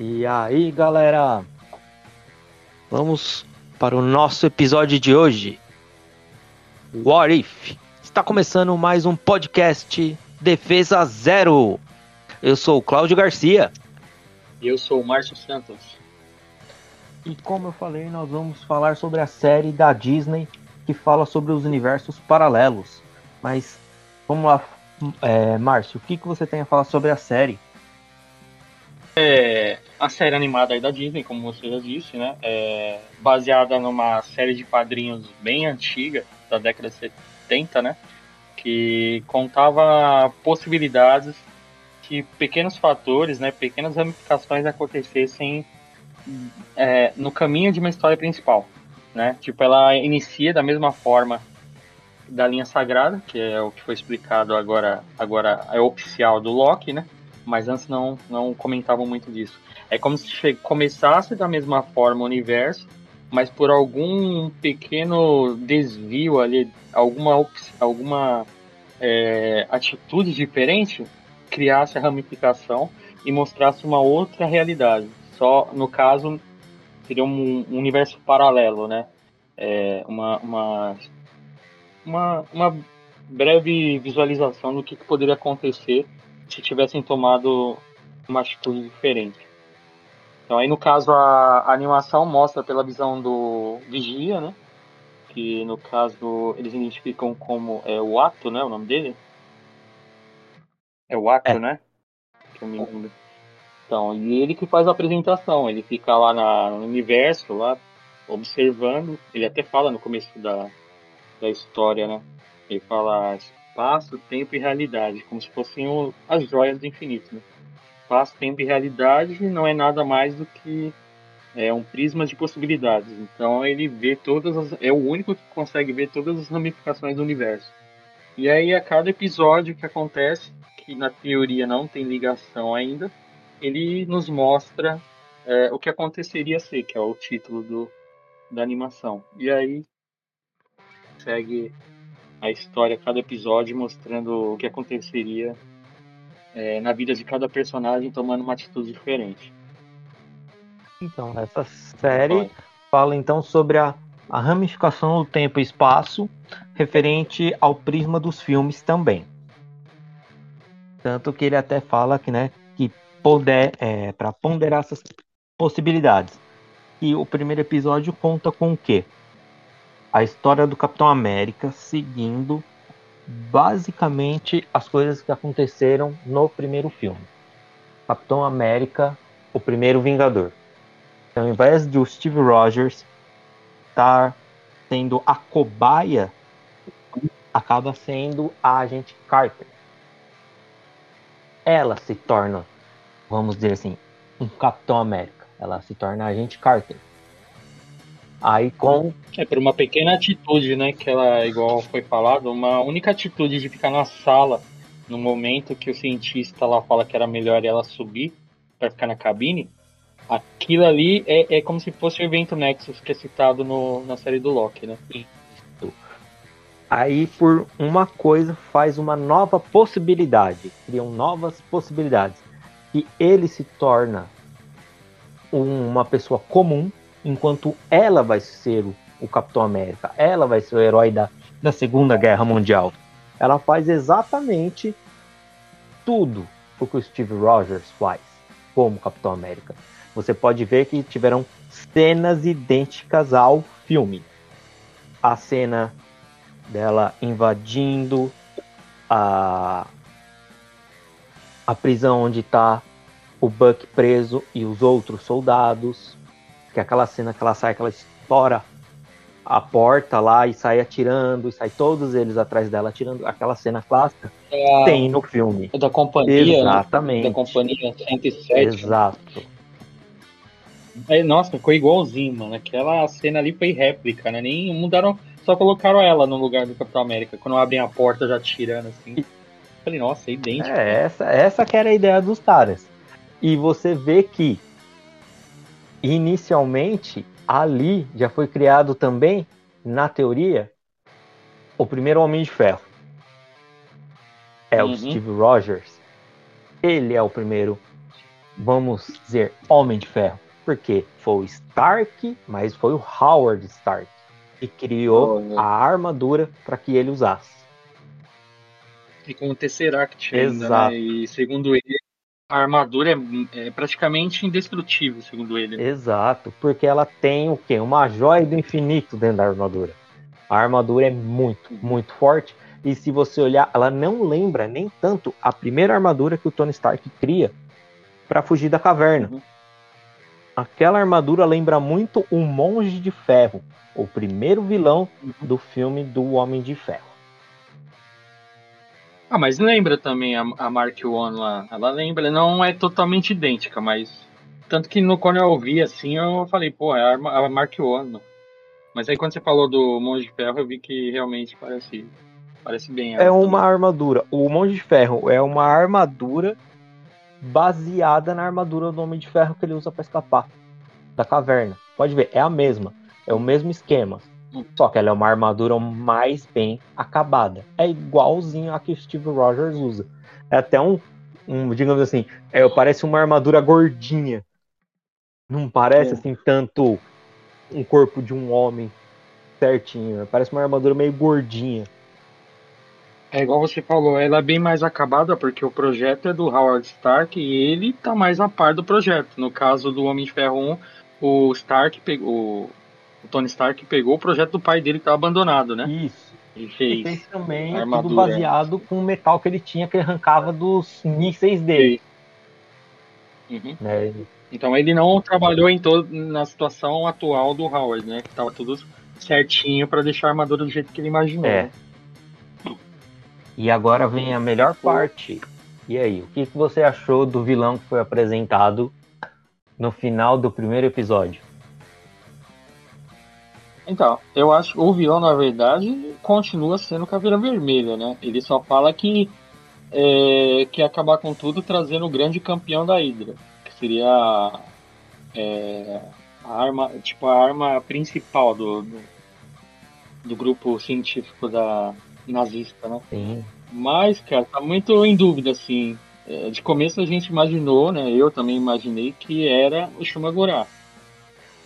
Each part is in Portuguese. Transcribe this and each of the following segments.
E aí, galera? Vamos para o nosso episódio de hoje. What If? Está começando mais um podcast Defesa Zero. Eu sou o Cláudio Garcia. E eu sou o Márcio Santos. E como eu falei, nós vamos falar sobre a série da Disney que fala sobre os universos paralelos. Mas vamos lá, é, Márcio, o que, que você tem a falar sobre a série? É, a série animada aí da Disney, como você já disse, né? É baseada numa série de quadrinhos bem antiga, da década de 70, né? Que contava possibilidades que pequenos fatores, né? Pequenas ramificações acontecessem é, no caminho de uma história principal, né? Tipo, ela inicia da mesma forma da linha sagrada, que é o que foi explicado agora, agora é oficial do Loki, né? Mas antes não, não comentavam muito disso. É como se começasse da mesma forma o universo, mas por algum pequeno desvio ali, alguma, alguma é, atitude diferente, criasse a ramificação e mostrasse uma outra realidade. Só, no caso, seria um, um universo paralelo, né? É, uma, uma, uma, uma breve visualização do que, que poderia acontecer se tivessem tomado uma atitude diferente. Então aí no caso a, a animação mostra pela visão do Vigia, né? Que no caso eles identificam como é, o ato, né? O nome dele? É o ato, é. né? Que eu me lembro. Então, e ele que faz a apresentação, ele fica lá na, no universo, lá, observando, ele até fala no começo da, da história, né? Ele fala, espaço, tempo e realidade, como se fossem o, as joias do infinito. Né? Espaço, tempo e realidade não é nada mais do que é, um prisma de possibilidades. Então ele vê todas as, é o único que consegue ver todas as ramificações do universo. E aí a cada episódio que acontece, que na teoria não tem ligação ainda, ele nos mostra é, o que aconteceria ser, que é o título do, da animação. E aí segue a história, cada episódio, mostrando o que aconteceria é, na vida de cada personagem, tomando uma atitude diferente. Então, essa série fala então sobre a, a ramificação do tempo e espaço, referente ao prisma dos filmes também. Tanto que ele até fala que, né, que poder, é, para ponderar essas possibilidades. E o primeiro episódio conta com o quê? A história do Capitão América seguindo basicamente as coisas que aconteceram no primeiro filme. Capitão América, o primeiro Vingador. Então, ao invés de o Steve Rogers estar sendo a cobaia, acaba sendo a agente Carter. Ela se torna, vamos dizer assim, um Capitão América. Ela se torna a agente Carter. Aí com. É por uma pequena atitude, né? Que ela, igual foi falado, uma única atitude de ficar na sala no momento que o cientista lá fala que era melhor ela subir para ficar na cabine. Aquilo ali é, é como se fosse o evento Nexus que é citado no, na série do Loki, né? Aí, por uma coisa, faz uma nova possibilidade. Criam novas possibilidades. E ele se torna uma pessoa comum enquanto ela vai ser o, o Capitão América, ela vai ser o herói da, da Segunda Guerra Mundial. Ela faz exatamente tudo o que o Steve Rogers faz como Capitão América. Você pode ver que tiveram cenas idênticas ao filme. A cena dela invadindo a, a prisão onde está o Buck preso e os outros soldados que é aquela cena que ela sai, que ela estoura a porta lá e sai atirando, e sai todos eles atrás dela atirando. Aquela cena clássica é, tem no filme. Da companhia. Né? Exatamente. Né? Da companhia 107. Exato. Aí, nossa, ficou igualzinho, mano. Aquela cena ali foi réplica, né? Nem mudaram, só colocaram ela no lugar do Capitão América. Quando abrem a porta já atirando assim. Falei, nossa, é idêntico. É, essa, essa que era a ideia dos caras. E você vê que inicialmente ali já foi criado também, na teoria, o primeiro Homem de Ferro. É uhum. o Steve Rogers. Ele é o primeiro vamos dizer Homem de Ferro. Porque foi o Stark, mas foi o Howard Stark que criou Olha. a armadura para que ele usasse. E com o Tesseract ainda, Exato. né? E segundo ele, a armadura é, é praticamente indestrutível, segundo ele. Exato, porque ela tem o quê? Uma joia do infinito dentro da armadura. A armadura é muito, muito forte. E se você olhar, ela não lembra nem tanto a primeira armadura que o Tony Stark cria para fugir da caverna. Uhum. Aquela armadura lembra muito o Monge de Ferro, o primeiro vilão Uhum. do filme do Homem de Ferro. Ah, mas lembra também a, a Mark One lá. Ela lembra, não é totalmente idêntica, mas. Tanto que no, quando eu ouvi assim, eu falei, pô, é a, a Mark One. Mas aí quando você falou do Monge de Ferro, eu vi que realmente parece, parece bem. É também. uma armadura. O Monge de Ferro é uma armadura baseada na armadura do Homem de Ferro que ele usa para escapar da caverna. Pode ver, é a mesma. É o mesmo esquema. Só que ela é uma armadura mais bem acabada. É igualzinho a que Steve Rogers usa. É até um, um digamos assim, é, parece uma armadura gordinha. Não parece É. assim tanto um corpo de um homem certinho. Parece uma armadura meio gordinha. É igual você falou, ela é bem mais acabada porque o projeto é do Howard Stark e ele tá mais a par do projeto. No caso do Homem de Ferro 1, o Stark pegou. O Tony Stark pegou o projeto do pai dele que tá abandonado, né? Isso. E E fez. fez também a tudo armadura. baseado com o metal que ele tinha que ele arrancava dos mísseis dele. Uhum. Né? Então ele não trabalhou em todo, na situação atual do Howard, né? Que tava tudo certinho pra deixar a armadura do jeito que ele imaginou. É. né? E agora vem a melhor parte. E aí, o que, que você achou do vilão que foi apresentado no final do primeiro episódio? Então, eu acho que o vilão, na verdade, continua sendo Caveira Vermelha, né? Ele só fala que é, quer acabar com tudo trazendo o grande campeão da Hydra, que seria é, a arma, tipo, a arma principal do, do, do grupo científico da nazista, né? Sim. Mas, cara, tá muito em dúvida, assim. É, De começo a gente imaginou, né? Eu também imaginei que era o Shumagorá.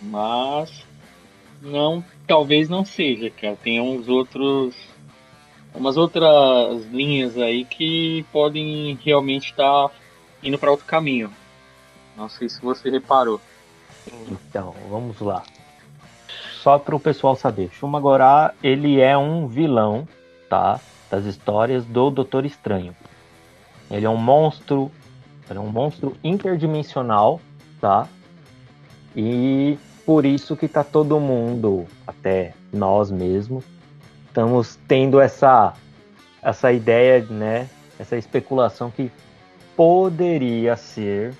Mas não, talvez não seja, cara. Tem uns outros. Umas outras linhas aí que podem realmente estar indo para outro caminho. Não sei se você reparou. Então, vamos lá. Só para o pessoal saber, Shumagorá, ele é um vilão, tá? Das histórias do Doutor Estranho. Ele é um monstro, ele é um monstro interdimensional, tá? E por isso que tá todo mundo, até nós mesmos, estamos tendo essa essa ideia, né? Essa especulação que poderia ser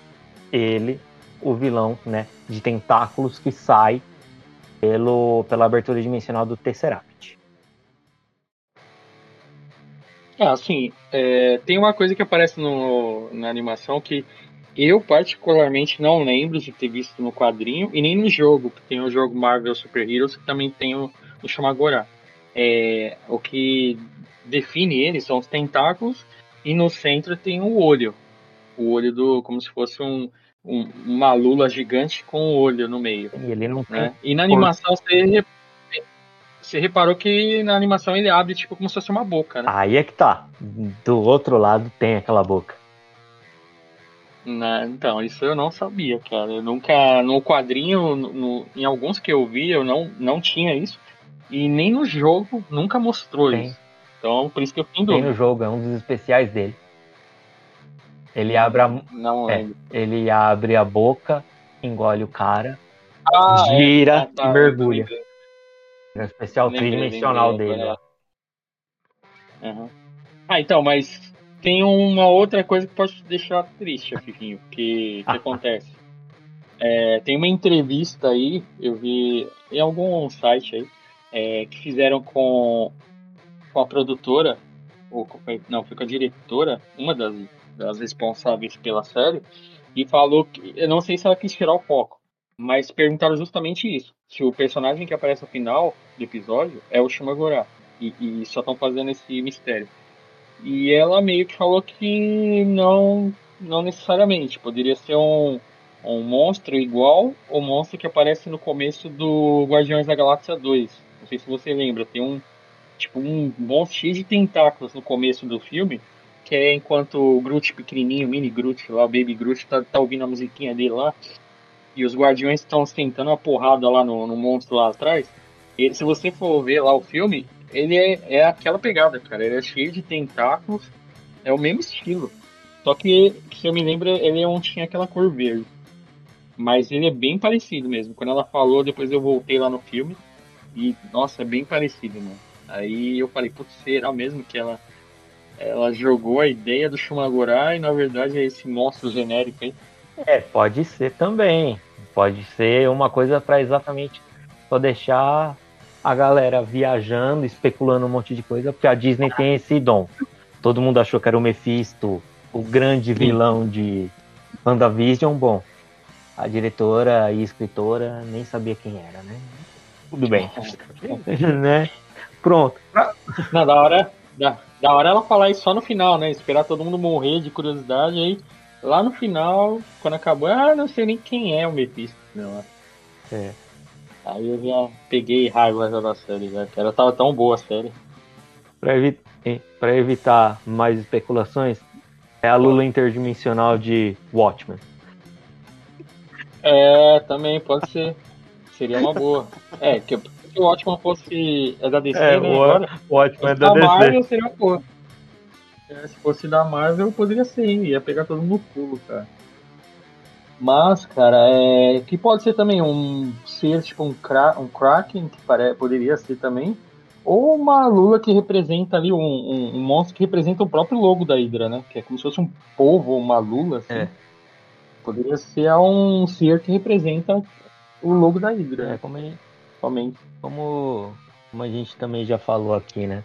ele o vilão, né, de tentáculos que sai pelo, pela abertura dimensional do Tesseract. É, assim, é, tem uma coisa que aparece no, na animação que eu particularmente não lembro de ter visto no quadrinho e nem no jogo, que tem o jogo Marvel Super Heroes, que também tem o, o Shumagorá. É, o que define ele são os tentáculos e no centro tem o olho. O olho do. como se fosse um, um- uma lula gigante com o olho no meio. E ele não tem. Né? E na animação você, você reparou que na animação ele abre tipo como se fosse uma boca, né? Aí é que tá. Do outro lado tem aquela boca. Né, então, isso eu não sabia, cara. Eu nunca. No quadrinho, no- em alguns que eu vi, eu não, não tinha isso. E nem no jogo nunca mostrou Tem. isso. Então, por isso que eu fiquei Tem no jogo, é um dos especiais dele. Ele abre a, Não É. ele abre a boca, engole o cara, Ah, é. gira Ah, tá, e mergulha. É o especial tridimensional dele. Aham. Ah, então, mas tem uma outra coisa que pode te deixar triste, Fifinho, que, que acontece. É, tem uma entrevista aí, eu vi em algum site aí, é, que fizeram com, com a produtora, ou não, foi com a diretora, uma das, das responsáveis pela série, e falou que, eu não sei se ela quis tirar o foco, mas perguntaram justamente isso, se o personagem que aparece no final do episódio é o Shumagorá, e, e só estão fazendo esse mistério. E ela meio que falou que não não necessariamente. Poderia ser um, um monstro igual o monstro que aparece no começo do Guardiões da Galáxia 2. Não sei se você lembra, tem um tipo um monstro cheio de tentáculos no começo do filme, que é enquanto o Groot pequenininho, mini Groot lá, o Baby Groot, tá, tá ouvindo a musiquinha dele lá, e os Guardiões estão tentando uma porrada lá no, no monstro lá atrás. E se você for ver lá o filme, ele é, é aquela pegada, cara. Ele é cheio de tentáculos, é o mesmo estilo. Só que, se eu me lembro, ele não tinha aquela cor verde. Mas ele é bem parecido mesmo. Quando ela falou, depois eu voltei lá no filme. E, nossa, é bem parecido, mano. Aí eu falei, putz, será mesmo que ela, ela jogou a ideia do Shumagorá e na verdade é esse monstro genérico aí? É, pode ser também. Pode ser uma coisa para exatamente só deixar a galera viajando, especulando um monte de coisa, porque a Disney tem esse dom. Todo mundo achou que era o Mephisto, o grande vilão de WandaVision. Bom, a diretora e escritora nem sabia quem era, né? Tudo bem. né? Pronto. Não, da hora, da, da hora ela falar isso só no final, né? Esperar todo mundo morrer de curiosidade aí. Lá no final, quando acabou, ah, não sei nem quem é o Mephisto. Não. É. Aí eu já peguei raiva da série, já, que ela tava tão boa a série. Pra, evi pra evitar mais especulações, é a Lula interdimensional de Watchmen. É, também pode ser. Seria uma boa. É, que se o Watchmen fosse é da DC, é, né? O, agora, o Watchmen é da, da DC. Marvel seria uma boa. É, se fosse da Marvel, poderia ser, ia pegar todo mundo no pulo, cara. Mas, cara, é, que pode ser também um ser tipo um, cra um Kraken, que pare, poderia ser também, ou uma Lula que representa ali um, um, um, monstro que representa o próprio logo da Hydra, né? Que é como se fosse um povo, uma Lula, assim. É. Poderia ser um ser que representa o logo da Hydra. É, como, a somente. Como, como a gente também já falou aqui, né?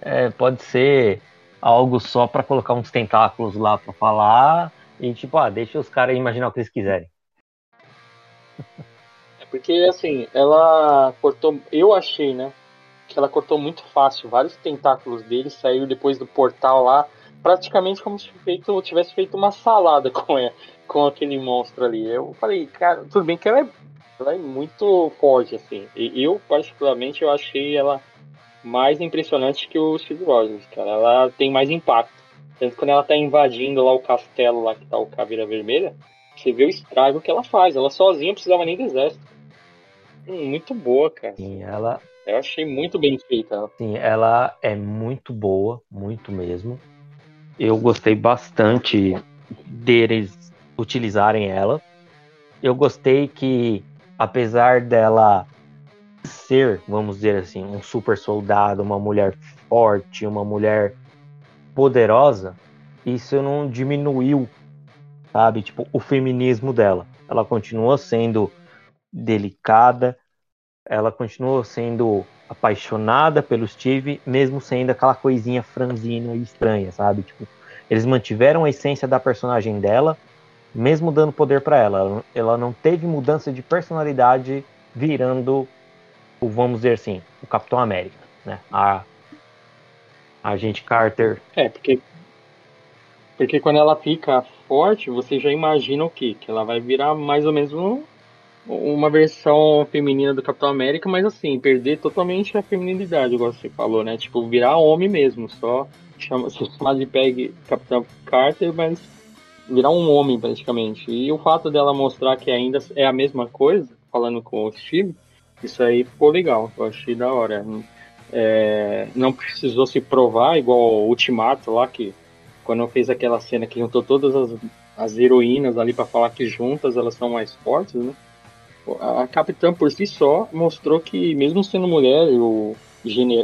É, pode ser algo só para colocar uns tentáculos lá para falar e tipo, ah, deixa os caras imaginar o que eles quiserem. É porque assim, ela cortou, eu achei, né, que ela cortou muito fácil, vários tentáculos dele saíram depois do portal lá, praticamente como se feito, tivesse feito uma salada com ela, com aquele monstro ali. Eu falei, cara, tudo bem que ela é, ela é muito forte assim. E eu particularmente eu achei ela mais impressionante que o Steve Rogers, cara. Ela tem mais impacto. Tanto quando ela tá invadindo lá o castelo lá que tá o Caveira Vermelha, você vê o estrago que ela faz. Ela sozinha não precisava nem do exército. Hum, muito boa, cara. Sim, ela. Eu achei muito bem feita. Ela. Sim, ela é muito boa, muito mesmo. Eu gostei bastante deles utilizarem ela. Eu gostei que, apesar dela ser, vamos dizer assim, um super soldado, uma mulher forte, uma mulher poderosa, isso não diminuiu, sabe? Tipo, o feminismo dela. Ela continua sendo delicada, ela continua sendo apaixonada pelo Steve, mesmo sendo aquela coisinha franzina e estranha, sabe? Tipo, eles mantiveram a essência da personagem dela, mesmo dando poder para ela. Ela não teve mudança de personalidade virando vamos dizer assim, o Capitão América, né? A Agente Carter. É, porque porque quando ela fica forte, você já imagina o quê? Que ela vai virar mais ou menos um, uma versão feminina do Capitão América, mas assim, perder totalmente a feminilidade, igual você falou, né? Tipo, virar homem mesmo, só chama, se chamar de Peg Capitão Carter, mas virar um homem praticamente. E o fato dela mostrar que ainda é a mesma coisa, falando com o Steve, isso aí ficou legal, eu achei da hora. É, não precisou se provar, igual o Ultimato lá, que quando fez aquela cena que juntou todas as, as heroínas ali para falar que juntas elas são mais fortes, né? A Capitã por si só mostrou que, mesmo sendo mulher, o,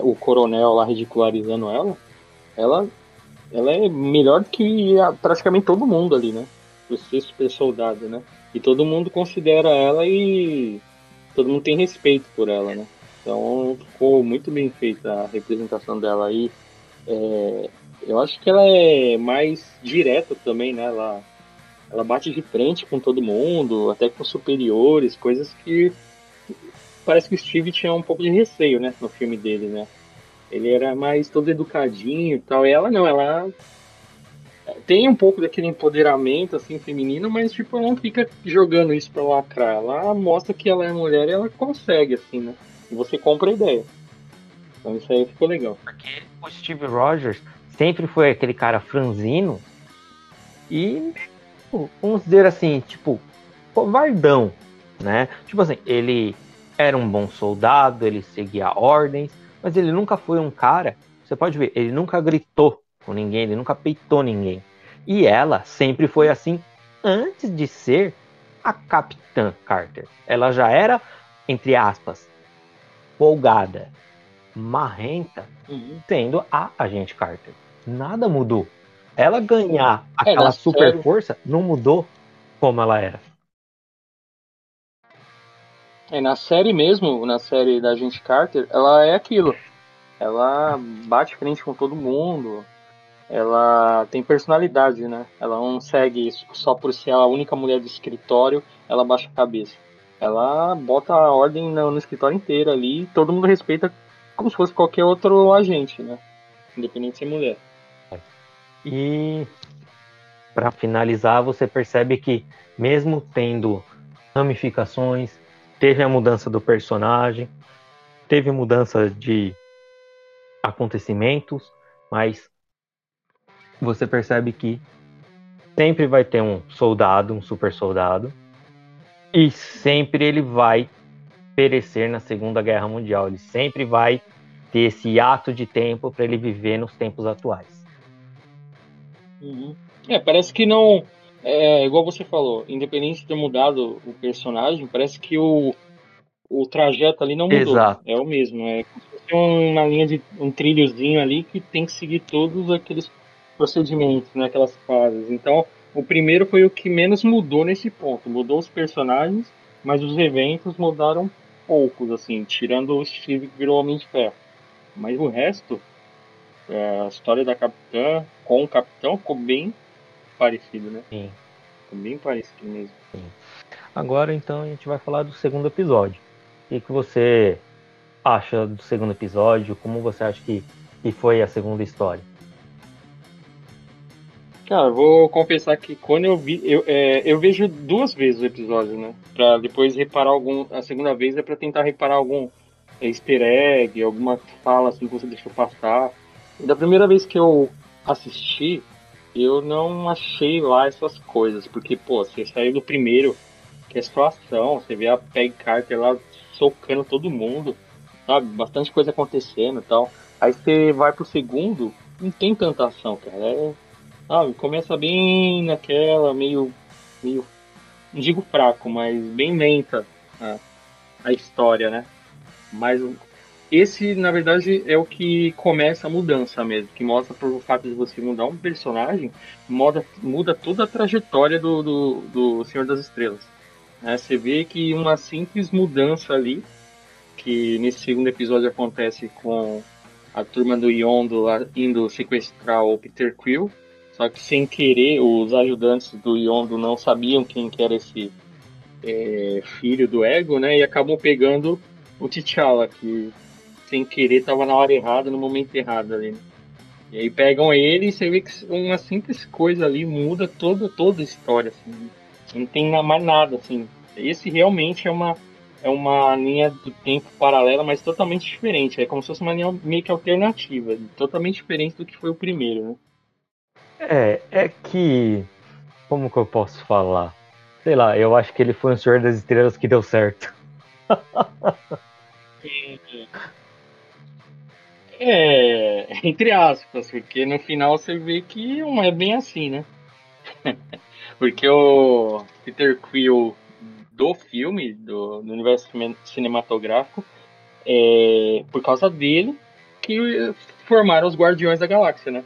o coronel lá ridicularizando ela, ela, ela é melhor que praticamente todo mundo ali, né? Por ser super soldado, né? E todo mundo considera ela e todo mundo tem respeito por ela, né? Então ficou muito bem feita a representação dela aí. É, eu acho que ela é mais direta também, né? Ela, ela bate de frente com todo mundo, até com superiores, coisas que parece que o Steve tinha um pouco de receio, né? No filme dele, né? Ele era mais todo educadinho e tal. E ela não, ela tem um pouco daquele empoderamento assim feminino, mas tipo, ela não fica jogando isso pra lacrar. Ela mostra que ela é mulher e ela consegue, assim, né? E você compra a ideia. Então isso aí ficou legal. Porque o Steve Rogers sempre foi aquele cara franzino e, vamos dizer assim, tipo, covardão, né? Tipo assim, ele era um bom soldado, ele seguia ordens, mas ele nunca foi um cara, você pode ver, ele nunca gritou com ninguém, ele nunca peitou ninguém. E ela sempre foi assim antes de ser a Capitã Carter. Ela já era, entre aspas, folgada, marrenta, uhum. sendo a agente Carter. Nada mudou. Ela ganhar aquela super série... força não mudou como ela era. É, na série mesmo, na série da agente Carter, ela é aquilo. Ela bate frente com todo mundo. Ela tem personalidade, né? Ela não segue só por ser a única mulher do escritório, ela baixa a cabeça. Ela bota a ordem no, no escritório inteiro ali, todo mundo respeita como se fosse qualquer outro agente, né? Independente de ser mulher. E para finalizar, você percebe que mesmo tendo ramificações, teve a mudança do personagem, teve mudança de acontecimentos, mas você percebe que sempre vai ter um soldado, um super soldado, e sempre ele vai perecer na Segunda Guerra Mundial. Ele sempre vai ter esse ato de tempo para ele viver nos tempos atuais. Uhum. É, parece que não. É, igual você falou, independente de ter mudado o personagem, parece que o, o trajeto ali não mudou. Exato. É o mesmo. É uma linha de um trilhozinho ali que tem que seguir todos aqueles procedimentos, né, aquelas fases. Então, o primeiro foi o que menos mudou nesse ponto. Mudou os personagens, mas os eventos mudaram poucos, assim, tirando o Steve que virou Homem de Ferro. Mas o resto, é, a história da Capitã com o Capitão ficou bem parecido, né? Sim. Ficou bem parecido mesmo. Sim. Agora, então, a gente vai falar do segundo episódio. O que, que você acha do segundo episódio? Como você acha que, que foi a segunda história? Cara, vou confessar que quando eu vi, eu, é, eu vejo duas vezes o episódio, né? Pra depois reparar algum. A segunda vez é pra tentar reparar algum easter egg, alguma fala assim que você deixou passar. E da primeira vez que eu assisti, eu não achei lá essas coisas, porque, pô, você saiu do primeiro, que é situação, você vê a Peg Carter lá socando todo mundo, sabe? Bastante coisa acontecendo e tal. Aí você vai pro segundo, não tem tanta ação, cara. É ah, começa bem naquela, meio. meio. não digo fraco, mas bem lenta a, a história, né? Mas esse, na verdade, é o que começa a mudança mesmo, que mostra por fato de você mudar um personagem, muda, muda toda a trajetória do, do, do Senhor das Estrelas. Né? Você vê que uma simples mudança ali, que nesse segundo episódio acontece com a turma do Yondo indo sequestrar o Peter Quill, só que sem querer, os ajudantes do Yondo não sabiam quem que era esse é, filho do Ego, né? E acabam pegando o T'Challa, que sem querer estava na hora errada, no momento errado ali. Né? E aí pegam ele e você vê que uma simples coisa ali muda toda, toda a história, assim. Não tem mais nada, assim. Esse realmente é uma, é uma linha do tempo paralela, mas totalmente diferente. É como se fosse uma linha meio que alternativa, totalmente diferente do que foi o primeiro, né? É, é que. Como que eu posso falar? Sei lá, eu acho que ele foi um Senhor das Estrelas que deu certo. é, entre aspas, porque no final você vê que não é bem assim, né? porque o Peter Quill do filme, do, do universo cinematográfico, é por causa dele que formaram os Guardiões da Galáxia, né?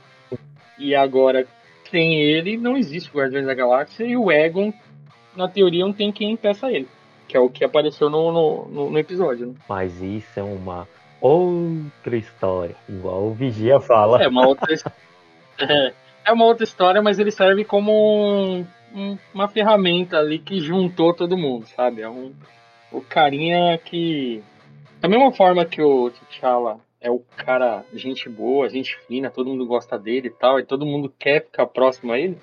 E agora, sem ele, não existe o Guardiões da Galáxia e o Egon, na teoria, não tem quem impeça ele. Que é o que apareceu no, no, no episódio. Né? Mas isso é uma outra história, igual o Vigia fala. É uma outra, é, é uma outra história, mas ele serve como um, um, uma ferramenta ali que juntou todo mundo, sabe? É um, o carinha que. Da mesma forma que o T'Challa é o cara, gente boa, gente fina, todo mundo gosta dele e tal, e todo mundo quer ficar próximo a ele.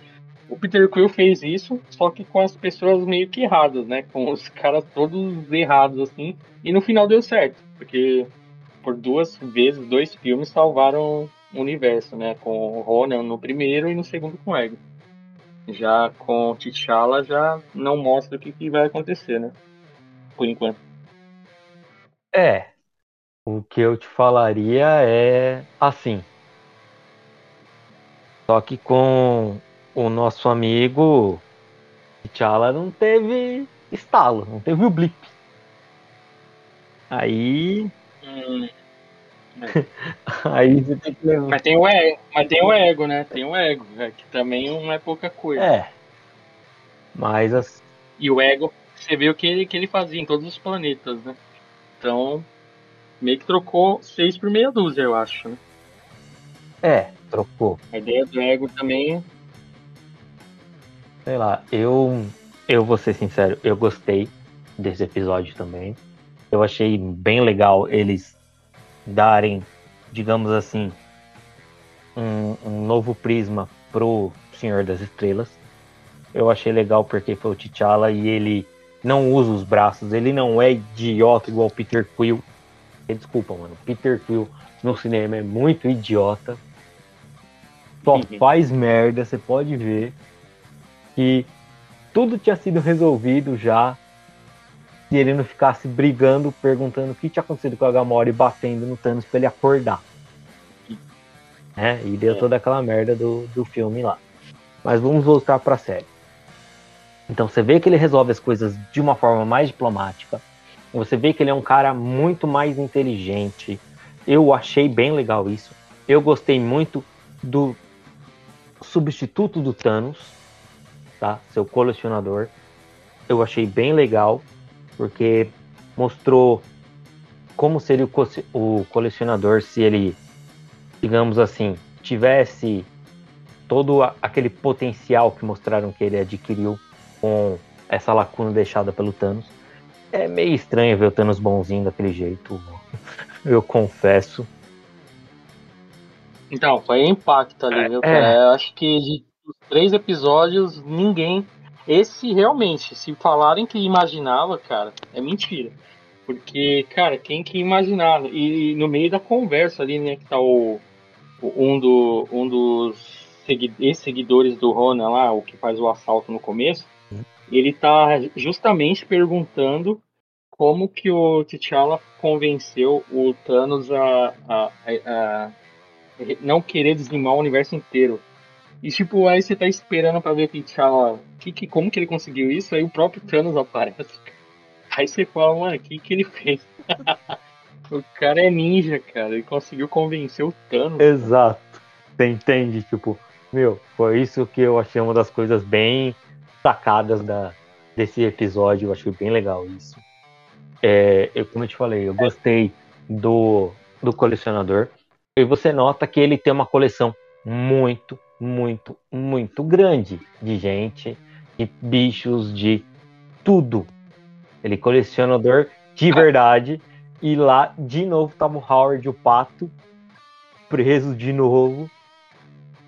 O Peter Quill fez isso, só que com as pessoas meio que erradas, né? Com os caras todos errados, assim. E no final deu certo, porque por duas vezes, dois filmes salvaram o universo, né? Com o Ronan no primeiro e no segundo com o Ego. Já com T'Challa já não mostra o que, que vai acontecer, né? Por enquanto. É. O que eu te falaria é assim. Só que com o nosso amigo T'Challa não teve estalo, não teve o blip. Aí. Hum. Aí você tem que levar. Mas tem o ego, mas tem o ego, né? Tem o ego, é, que também não é pouca coisa. É. Mas as... E o ego, você vê o que ele, que ele fazia em todos os planetas, né? Então, meio que trocou seis por meia dúzia, eu acho, né? É, trocou. A ideia do ego também. Sei lá, eu. Eu vou ser sincero, eu gostei desse episódio também. Eu achei bem legal eles darem, digamos assim, um, um novo prisma pro Senhor das Estrelas. Eu achei legal porque foi o T'Challa e ele não usa os braços, ele não é idiota igual o Peter Quill. Desculpa, mano. Peter Quill no cinema é muito idiota. Só uhum. faz merda, você pode ver que tudo tinha sido resolvido já se ele não ficasse brigando, perguntando o que tinha acontecido com a Gamora e batendo no Thanos pra ele acordar. É, e deu é. toda aquela merda do, do filme lá. Mas vamos voltar pra série. Então você vê que ele resolve as coisas de uma forma mais diplomática. Você vê que ele é um cara muito mais inteligente. Eu achei bem legal isso. Eu gostei muito do substituto do Thanos, tá? Seu colecionador. Eu achei bem legal porque mostrou como seria o, co o colecionador se ele, digamos assim, tivesse todo aquele potencial que mostraram que ele adquiriu com essa lacuna deixada pelo Thanos. É meio estranho ver o Thanos bonzinho daquele jeito, eu confesso. Então, foi impacto ali, viu? É. Eu acho que de três episódios, ninguém esse realmente, se falarem que imaginava, cara, é mentira. Porque, cara, quem que imaginava? E no meio da conversa ali, né, que tá o, o um, do, um dos ex-seguidores do Ronan lá, o que faz o assalto no começo, ele tá justamente perguntando como que o T'Challa convenceu o Thanos a, a, a, a não querer dizimar o universo inteiro. E tipo, aí você tá esperando pra ver que T'Challa, que, que, como que ele conseguiu isso, aí o próprio Thanos aparece. Aí você fala, mano, o que, que ele fez? o cara é ninja, cara, ele conseguiu convencer o Thanos. Exato. Você entende, tipo, meu, foi isso que eu achei uma das coisas bem sacadas da, desse episódio, eu achei bem legal isso. É, eu, como eu te falei, eu gostei do, do colecionador. E você nota que ele tem uma coleção muito, muito, muito grande de gente, de bichos, de tudo. Ele colecionador de verdade. E lá, de novo, tava o Howard, o pato, preso de novo.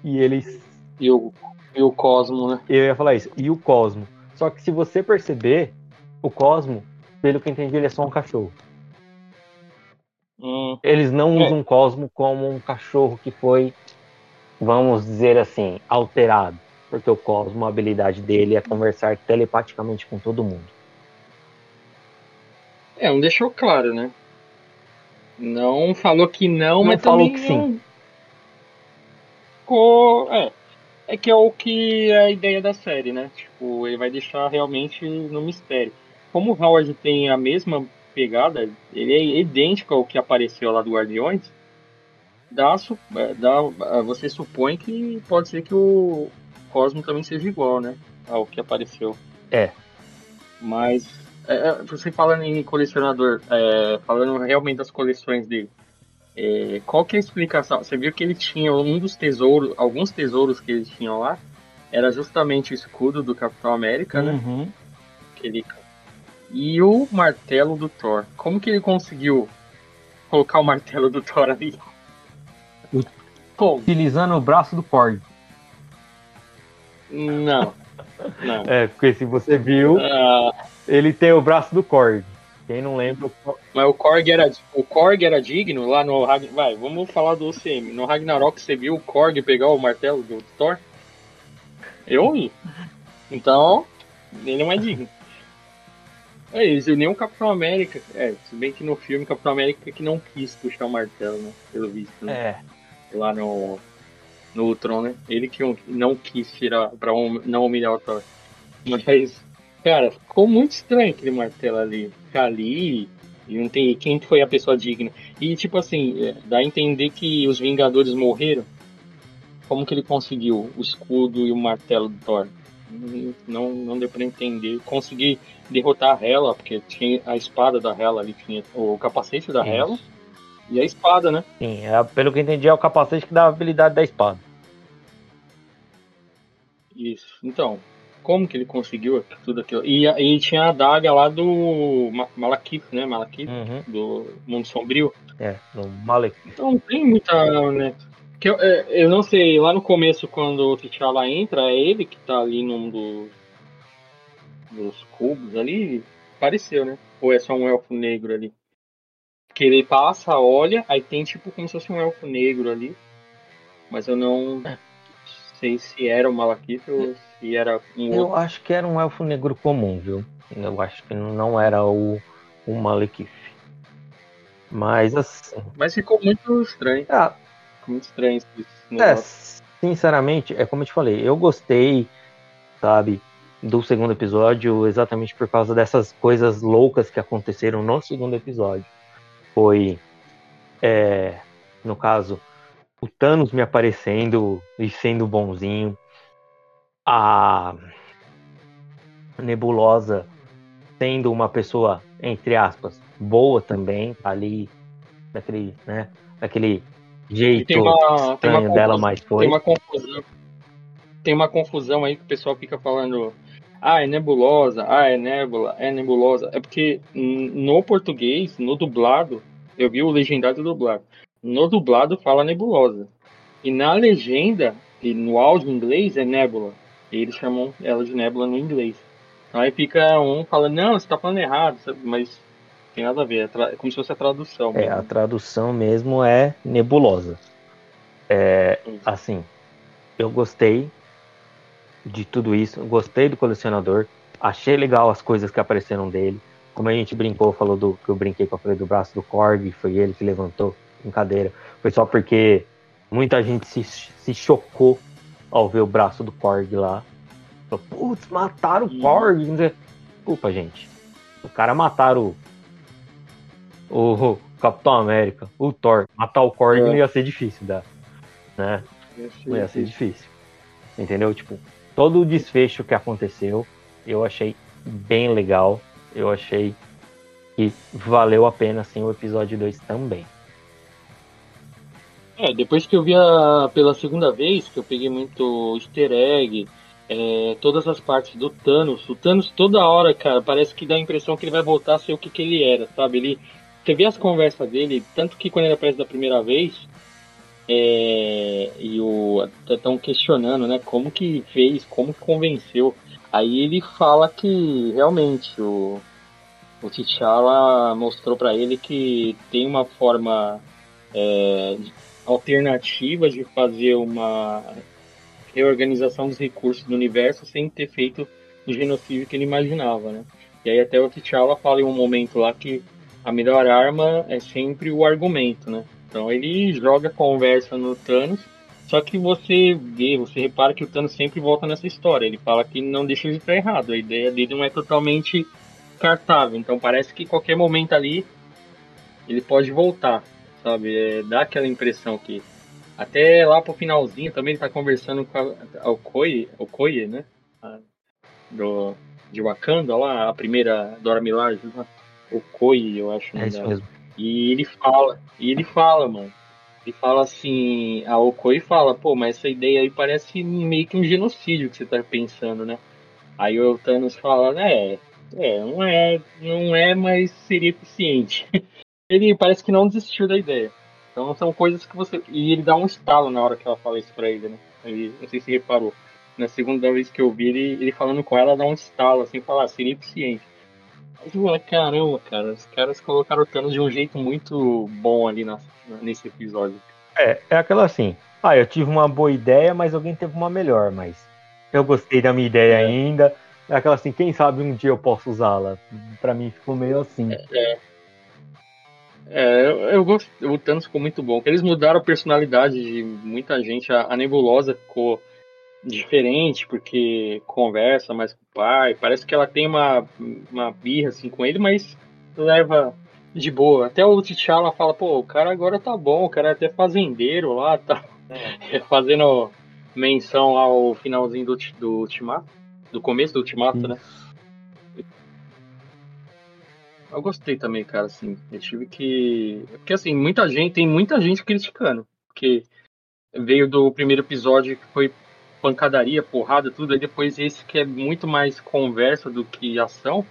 E eles. E o, e o Cosmo, né? Eu ia falar isso. E o Cosmo. Só que se você perceber, o Cosmo, pelo que eu entendi, ele é só um cachorro. Hum. Eles não é. usam o Cosmo como um cachorro que foi vamos dizer assim, alterado, porque o Cosmo, a habilidade dele é conversar telepaticamente com todo mundo. É, não deixou claro, né? Não falou que não, não mas falou que sim. Ficou, é, é que é o que é a ideia da série, né? Tipo, ele vai deixar realmente no mistério. Como o Howard tem a mesma pegada, ele é idêntico ao que apareceu lá do Guardiões, dá, é, dá, é, você supõe que pode ser que o Cosmo também seja igual, né? Ao que apareceu. É. Mas, é, é você falando em colecionador, é, falando realmente das coleções dele, é, qual que é a explicação? Você viu que ele tinha um dos tesouros, alguns tesouros que eles tinham lá, era justamente o escudo do Capitão América, né? uhum. né? Ele... E o martelo do Thor. Como que ele conseguiu colocar o martelo do Thor ali? Utilizando o braço do Korg. Não. Não. É, porque se você viu, uh... ele tem o braço do Korg. Quem não lembra. Mas o Korg era, o Korg era digno lá no Vai, vamos falar do OCM. No Ragnarok você viu o Korg pegar o martelo do Thor? Eu vi. Então, ele não é digno. É isso, nem o Capitão América. É, se bem que no filme Capitão América que não quis puxar o martelo, né? Pelo visto, né? É. Lá no. No Ultron, né? Ele que não quis tirar pra não humilhar o Thor. Mas, cara, ficou muito estranho aquele martelo ali. Ficar ali e não tem quem foi a pessoa digna. E tipo assim, é, dá a entender que os Vingadores morreram. Como que ele conseguiu o escudo e o martelo do Thor? não, não deu pra entender. Consegui derrotar a Hela, porque tinha a espada da Hela ali, tinha o capacete da Hela e a espada, né? Sim, é, pelo que entendi, é o capacete que dá a habilidade da espada. Isso. Então, como que ele conseguiu tudo aquilo? E, e tinha a adaga lá do Malakith, né? Malakith, uhum. do Mundo Sombrio. É, do Malekith. Então tem muita, né? Que eu, é, eu não sei, lá no começo, quando o T'Challa entra, é ele que tá ali num dos, dos cubos ali? Pareceu, né? Ou é só um elfo negro ali? Que ele passa, olha, aí tem tipo como se fosse um elfo negro ali. Mas eu não sei se era o Malakith ou se era um Eu acho que era um elfo negro comum, viu? Eu acho que não era o, o Malekith. Mas assim. Mas ficou muito estranho. Ah, muito estranho esse É, sinceramente, é como eu te falei, eu gostei, sabe, do segundo episódio exatamente por causa dessas coisas loucas que aconteceram no segundo episódio. Foi, é, no caso, o Thanos me aparecendo e sendo bonzinho, a Nebulosa sendo uma pessoa, entre aspas, boa também, ali, daquele, né, daquele jeito tem uma, tem uma dela, mas foi. Tem uma confusão. Tem uma confusão aí que o pessoal fica falando. Ah, é nebulosa, ah, é nébula, é nebulosa. É porque no português, no dublado, eu vi o legendado dublado. No dublado fala nebulosa. E na legenda, e no áudio em inglês, é nébula. E eles chamam ela de nébula no inglês. Aí fica um falando, não, você tá falando errado, mas tem nada a ver, é, é como se fosse a tradução. Mesmo. É, a tradução mesmo é nebulosa. É, assim, eu gostei de tudo isso, gostei do colecionador, achei legal as coisas que apareceram dele. Como a gente brincou, falou do que eu brinquei com a falei do braço do Korg, foi ele que levantou em cadeira. Foi só porque muita gente se, se chocou ao ver o braço do Korg lá. Putz, mataram o Korg. Desculpa, gente. O cara mataram o Capitão América, o Thor, matar o Korg é. não ia ser difícil, dá, né? Não ia ser difícil. Entendeu? Tipo, todo o desfecho que aconteceu, eu achei bem legal. Eu achei que valeu a pena sim o episódio 2 também. É, depois que eu vi a, pela segunda vez, que eu peguei muito easter egg, é, todas as partes do Thanos, o Thanos toda hora, cara, parece que dá a impressão que ele vai voltar a ser o que, que ele era, sabe? Ele você vê as conversas dele, tanto que quando ele aparece da primeira vez, é, e o estão questionando, né, como que fez, como que convenceu. Aí ele fala que realmente o, o T'Challa mostrou para ele que tem uma forma é, alternativa de fazer uma reorganização dos recursos do universo sem ter feito o genocídio que ele imaginava, né? E aí até o T'Challa fala em um momento lá que a melhor arma é sempre o argumento, né? Então ele joga conversa no Thanos, só que você vê, você repara que o Thanos sempre volta nessa história. Ele fala que não deixa ele estar errado, a ideia dele não é totalmente cartável. Então parece que qualquer momento ali ele pode voltar, sabe? É, dá aquela impressão que até lá pro finalzinho também ele tá conversando com a, a Okoye, Okoye, né? A, do, de Wakanda lá, a primeira Dora Milaje, né? o Koi, eu acho. É isso mesmo. E ele fala, e ele fala, mano. Ele fala assim, a Okoi fala, pô, mas essa ideia aí parece meio que um genocídio que você tá pensando, né? Aí o Thanos fala, é, é, não é, não é, mas seria eficiente. ele parece que não desistiu da ideia. Então são coisas que você. E ele dá um estalo na hora que ela fala isso pra ele, né? Ele, não sei se reparou. Na segunda vez que eu vi ele, ele falando com ela, dá um estalo, assim, falar, ah, seria eficiente. Eu falei, caramba, cara, os caras colocaram o Thanos de um jeito muito bom ali na, nesse episódio. É, é aquela assim, ah, eu tive uma boa ideia, mas alguém teve uma melhor, mas eu gostei da minha ideia é. ainda. É aquela assim, quem sabe um dia eu posso usá-la. Pra mim ficou meio assim. É, é. É, eu, eu gosto. O Thanos ficou muito bom. Eles mudaram a personalidade de muita gente. A, a Nebulosa ficou diferente, porque conversa mais com o pai. Parece que ela tem uma, uma birra assim com ele, mas leva de boa. Até o T'Challa fala, pô, o cara agora tá bom, o cara é até fazendeiro lá, tá é. fazendo menção ao finalzinho do, do Ultimato, do começo do Ultimato, né? Eu gostei também, cara, assim, eu tive que... Porque, assim, muita gente, tem muita gente criticando, porque veio do primeiro episódio que foi pancadaria, porrada, tudo, aí depois esse que é muito mais conversa do que ação,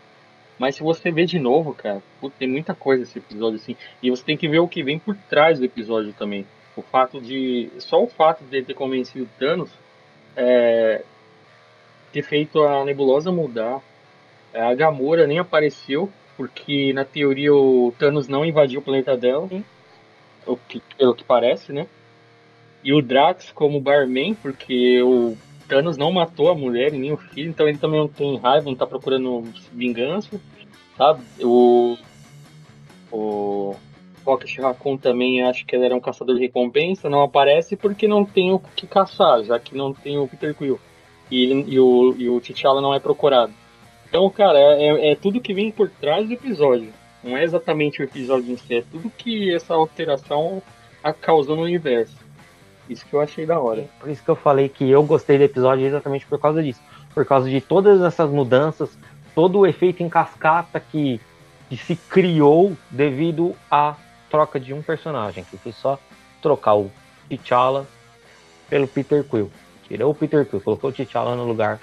mas se você ver de novo, cara, putz, tem muita coisa esse episódio, assim, e você tem que ver o que vem por trás do episódio também. O fato de. Só o fato de ter convencido Thanos é, ter feito a nebulosa mudar. A Gamora nem apareceu, porque na teoria o Thanos não invadiu o planeta dela. O que, pelo que parece, né? E o Drax como barman, porque o Thanos não matou a mulher e nem o filho, então ele também não tem raiva, não tá procurando vingança, sabe? O. O. Rocket Raccoon também acho que ele era um caçador de recompensa, não aparece porque não tem o que caçar, já que não tem o Peter Quill. E, ele, e o, e o T'Challa não é procurado. Então, cara, é, é, é tudo que vem por trás do episódio. Não é exatamente o episódio em si, é tudo que essa alteração causou no universo. Isso que eu achei da hora. Por isso que eu falei que eu gostei do episódio exatamente por causa disso. Por causa de todas essas mudanças, todo o efeito em cascata que, que se criou devido à troca de um personagem, que foi só trocar o T'Challa pelo Peter Quill. Tirou o Peter Quill, colocou o T'Challa no lugar.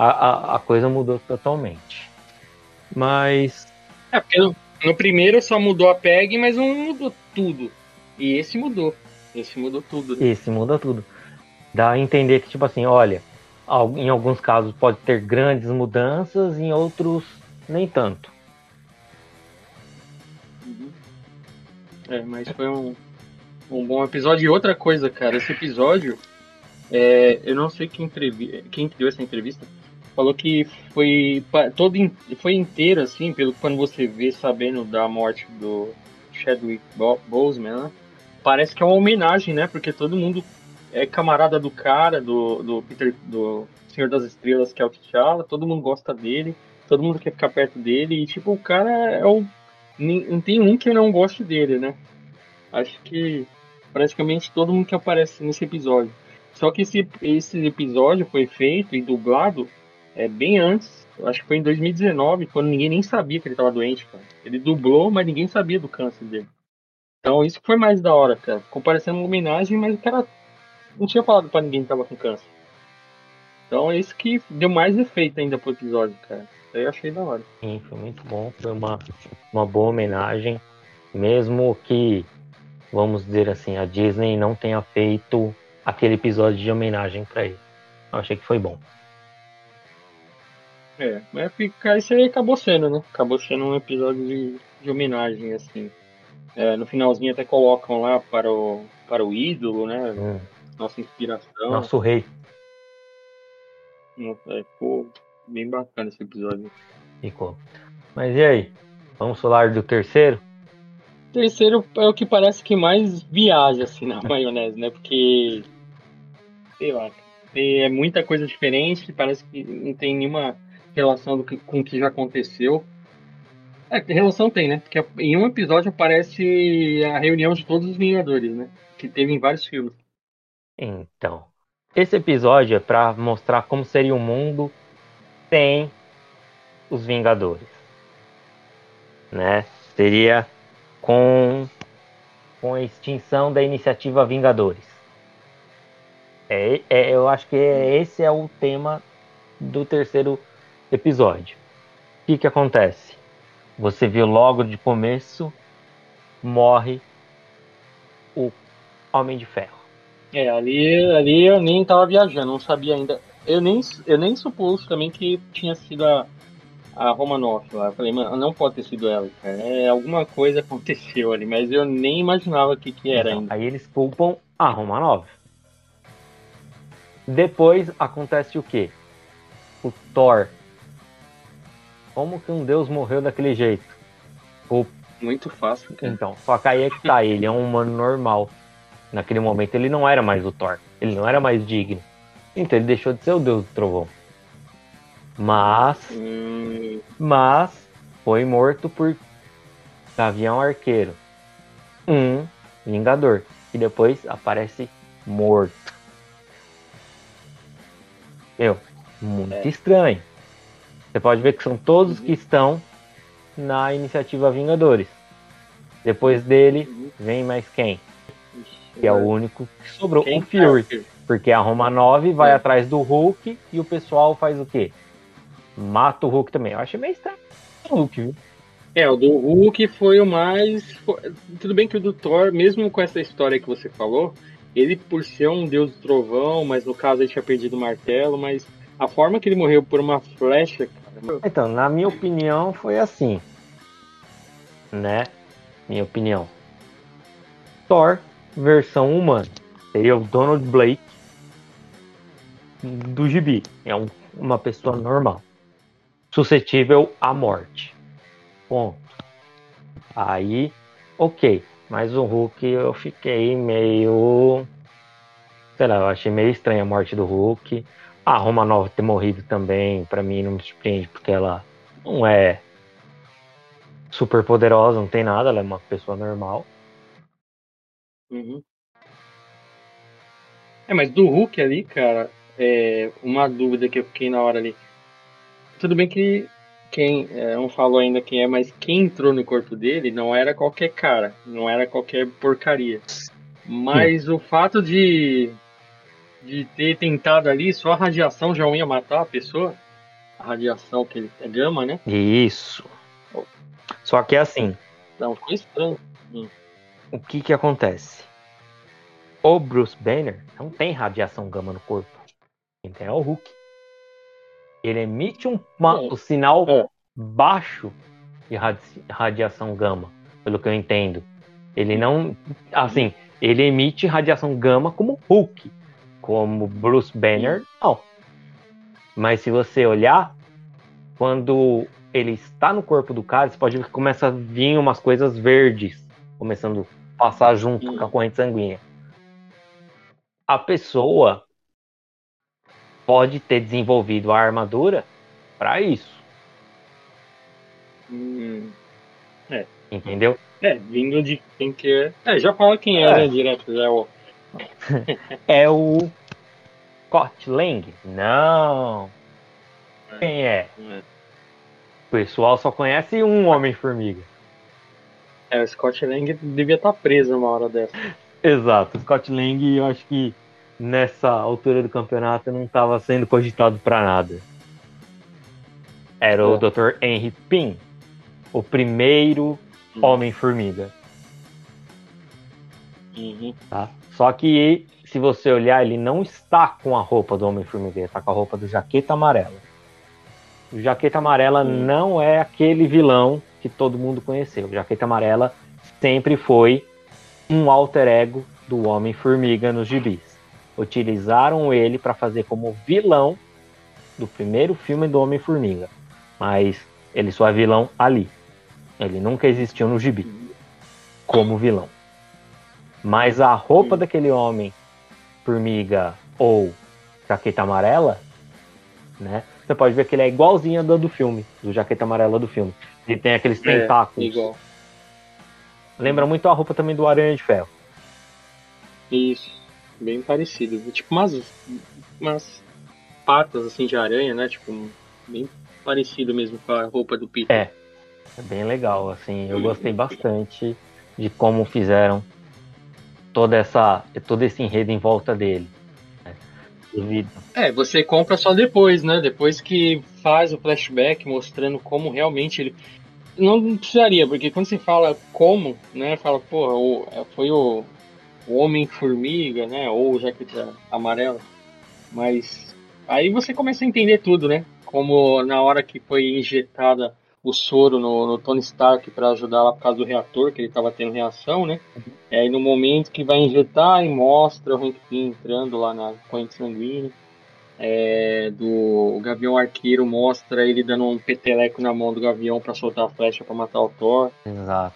A, a, a coisa mudou totalmente. Mas. É, porque no, no primeiro só mudou a PEG, mas não mudou tudo. E esse mudou. Esse mudou tudo. Né? Esse muda tudo. Dá a entender que, tipo assim, olha, em alguns casos pode ter grandes mudanças, em outros nem tanto. Uhum. É, mas foi um, um bom episódio. E outra coisa, cara, esse episódio, é, eu não sei quem, entrevi quem deu essa entrevista, falou que foi todo foi inteiro, assim, pelo quando você vê sabendo da morte do Chadwick Boseman, né? parece que é uma homenagem, né? Porque todo mundo é camarada do cara, do, do Peter, do Senhor das Estrelas, que é o T'Challa, todo mundo gosta dele, todo mundo quer ficar perto dele, e tipo, o cara é o. Não tem um que não goste dele, né? Acho que praticamente todo mundo que aparece nesse episódio. Só que esse, esse episódio foi feito e dublado é, bem antes, acho que foi em 2019, quando ninguém nem sabia que ele estava doente, cara. Ele dublou, mas ninguém sabia do câncer dele. Então isso foi mais da hora, cara. Ficou parecendo uma homenagem, mas o cara não tinha falado pra ninguém que tava com câncer. Então é isso que deu mais efeito ainda pro episódio, cara. Eu achei da hora. Sim, foi muito bom. Foi uma, uma boa homenagem. Mesmo que, vamos dizer assim, a Disney não tenha feito aquele episódio de homenagem para ele. Eu achei que foi bom. É, mas ficar isso aí acabou sendo, né? Acabou sendo um episódio de, de homenagem, assim. É, no finalzinho até colocam lá para o, para o ídolo, né? Hum. Nossa inspiração. Nosso rei. É, ficou bem bacana esse episódio. Ficou. Mas e aí? Vamos falar do terceiro? O terceiro é o que parece que mais viaja assim na maionese, né? Porque. Sei lá. É muita coisa diferente, parece que não tem nenhuma relação do que, com o que já aconteceu. É, relação tem, né? Porque em um episódio aparece a reunião de todos os Vingadores, né? Que teve em vários filmes. Então, esse episódio é para mostrar como seria o mundo sem os Vingadores, né? Seria com com a extinção da iniciativa Vingadores. É, é, eu acho que esse é o tema do terceiro episódio. O que, que acontece? Você viu logo de começo morre o Homem de Ferro. É, ali, ali eu nem tava viajando, não sabia ainda. Eu nem, eu nem supus também que tinha sido a, a Romanoff lá. Eu falei, mano, não pode ter sido ela, cara. É, alguma coisa aconteceu ali, mas eu nem imaginava o que, que era Então, ainda. aí eles culpam a Romanov. Depois acontece o quê? O Thor. Como que um deus morreu daquele jeito? O Muito fácil, cara. Então, só que aí é que tá, ele é um humano normal. Naquele momento ele não era mais o Thor, ele não era mais digno. Então ele deixou de ser o deus do trovão. Mas, Hum, mas foi morto por Gavião Arqueiro, um Vingador, e depois aparece morto. Meu, muito É. estranho. Você pode ver que são todos que estão na iniciativa Vingadores. Depois dele, vem mais quem? Que é o único que sobrou, Quem? o Fury. Ah, Porque a Roma 9 vai É. atrás do Hulk e o pessoal faz o quê? Mata o Hulk também. Eu achei meio estranho o Hulk, viu? É, o do Hulk foi o mais. Tudo bem que o do Thor, mesmo com essa história que você falou, ele por ser um deus do trovão, mas no caso ele tinha perdido o martelo, mas a forma que ele morreu por uma flecha. Então, na minha opinião, foi assim. Né? Minha opinião. Thor, versão humana. Seria o Donald Blake do gibi. É um- uma pessoa normal. Suscetível à morte. Ponto. Aí, ok. Mas o Hulk eu fiquei meio. Sei lá, eu achei meio estranha a morte do Hulk. A Roma Nova ter morrido também, pra mim não me surpreende, porque ela não é super poderosa, não tem nada, ela é uma pessoa normal. Uhum. É, mas do Hulk ali, cara, é uma dúvida que eu fiquei na hora ali. Tudo bem que quem é, não falou ainda quem é, mas quem entrou no corpo dele não era qualquer cara, não era qualquer porcaria. Mas o fato de de ter tentado ali, só a radiação já ia matar a pessoa. A radiação que ele é gama, né? Isso. Só que assim, Então ficou estranho. o que que acontece? O Bruce Banner não tem radiação gama no corpo. Quem tem é o Hulk. Ele emite um, uma- É. um sinal É. baixo de radi- radiação gama, pelo que eu entendo. Ele não. Assim, ele emite radiação gama como Hulk. Como Bruce Banner, não. Mas se você olhar, quando ele está no corpo do cara, você pode ver que começa a vir umas coisas verdes começando a passar junto Hum. com a corrente sanguínea. A pessoa pode ter desenvolvido a armadura para isso, Hum, entendeu? é, vindo de quem que é. É, já fala quem é, É. né, direto, já é o. É o Scott Lang? Não. Quem é? O pessoal só conhece um Homem-Formiga. É, o Scott Lang devia estar preso uma hora dessa. Exato. Scott Lang, eu acho que nessa altura do campeonato não estava sendo cogitado para nada. Era o É. Dr. Henry Pym, o primeiro Hum. Homem-Formiga. Uhum. Tá? Só que se você olhar, ele não está com a roupa do Homem-Formiga, ele está com a roupa do Jaqueta Amarela. O Jaqueta Amarela Hum. não é aquele vilão que todo mundo conheceu. O Jaqueta Amarela sempre foi um alter ego do Homem-Formiga nos gibis. Utilizaram ele para fazer como vilão do primeiro filme do Homem-Formiga. Mas ele só é vilão ali. Ele nunca existiu no gibi como vilão. Mas a roupa Hum. daquele homem, formiga ou jaqueta amarela, né? Você pode ver que ele é igualzinho a do, filme, do jaqueta amarela do filme. Ele tem aqueles É, tentáculos. igual. Lembra muito a roupa também do Aranha de Ferro. Isso. Bem parecido. Tipo umas, umas patas assim de aranha, né? Tipo, bem parecido mesmo com a roupa do Peter. É. É bem legal, assim, eu gostei bastante de como fizeram toda essa, todo esse enredo em volta dele. né? É, você compra só depois, né? Depois que faz o flashback mostrando como realmente ele. não precisaria, porque quando você fala como, né, fala, pô, foi o, o Homem-Formiga, né, ou o Jaqueta Amarela, mas aí você começa a entender tudo, né, como na hora que foi injetada o soro no, no Tony Stark para ajudar lá por causa do reator, que ele estava tendo reação, né? E aí no momento que vai injetar e mostra o Hank Pym entrando lá na corrente sanguínea. É, do o Gavião Arqueiro mostra ele dando um peteleco na mão do Gavião para soltar a flecha para matar o Thor. Exato.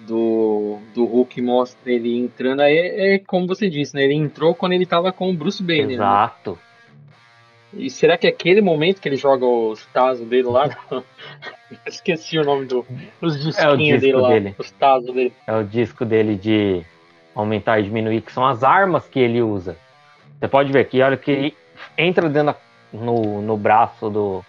Do, do Hulk mostra ele entrando. Aí é, é como você disse, né? Ele entrou quando ele tava com o Bruce Banner. Né? Exato. Né? E será que é aquele momento que ele joga os tazos dele lá? Esqueci o nome do. Os disquinhos é o disco dele lá. Dele. Os tazos dele. É o disco dele de aumentar e diminuir, que são as armas que ele usa. Você pode ver que olha que ele entra dentro no, no braço do.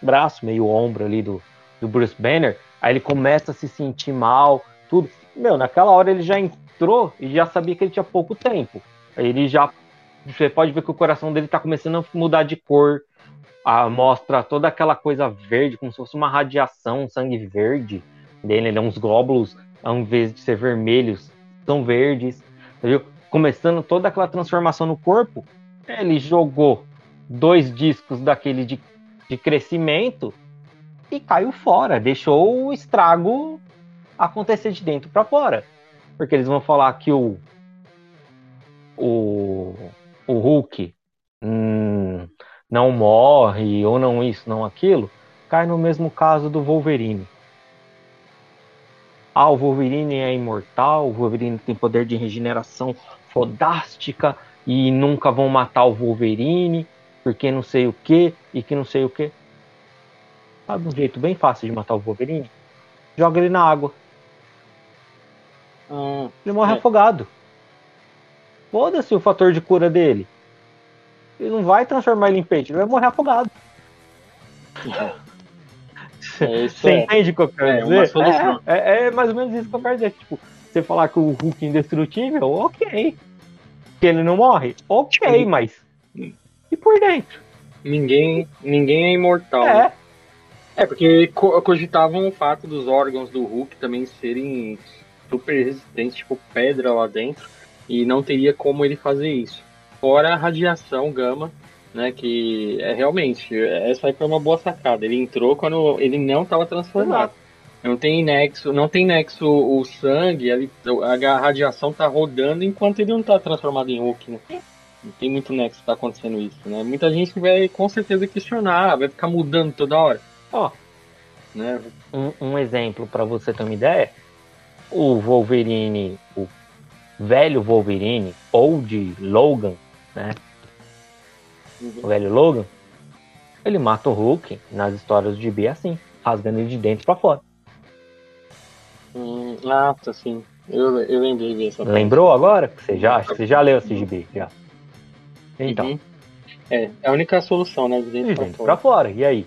Braço, meio ombro ali do, do Bruce Banner. Aí ele começa a se sentir mal, tudo. Meu, naquela hora ele já entrou e já sabia que ele tinha pouco tempo. Aí ele já você pode ver que o coração dele está começando a mudar de cor. Mostra toda aquela coisa verde, como se fosse uma radiação, um sangue verde dele, né? uns glóbulos, ao invés de ser vermelhos, são verdes. Entendeu? Começando toda aquela transformação no corpo, ele jogou dois discos daquele de, de crescimento e caiu fora, deixou o estrago acontecer de dentro para fora. Porque eles vão falar que o, o o Hulk hum, não morre, ou não isso, não aquilo, cai no mesmo caso do Wolverine. Ah, o Wolverine é imortal, o Wolverine tem poder de regeneração fodástica e nunca vão matar o Wolverine, porque não sei o que e que não sei o que. Sabe um jeito bem fácil de matar o Wolverine? Joga ele na água. Hum, ele morre é. afogado. Foda-se o fator de cura dele. Ele não vai transformar ele em peixe, ele vai morrer afogado. É, você é. entende o que eu quero é, dizer? É, é, é, mais ou menos isso que eu quero dizer. Tipo, você falar que o Hulk é indestrutível, ok. Que ele não morre, ok, tipo, mas. E por dentro? Ninguém, ninguém é imortal. É. É, porque cogitavam o fato dos órgãos do Hulk também serem super resistentes, tipo pedra lá dentro e não teria como ele fazer isso. Fora a radiação gama, né, que é realmente, essa aí foi uma boa sacada. Ele entrou quando ele não estava transformado. Não tem nexo, não tem nexo o sangue, a radiação tá rodando enquanto ele não tá transformado em Hulk, né? Não tem muito nexo que tá acontecendo isso, né? Muita gente vai com certeza questionar, vai ficar mudando toda hora. Ó, né? um, um exemplo para você ter uma ideia, o Wolverine, o velho Wolverine ou de Logan, né? Uhum. O velho Logan, ele mata o Hulk nas histórias do GB assim, rasgando ele de dentro para fora. Hum, ah, tá, sim. Eu, eu lembrei disso. Lembrou agora? Você já, você já leu esse GB, já. Então. Uhum. É, é a única solução, né? De dentro, de dentro pra, fora. pra fora. E aí?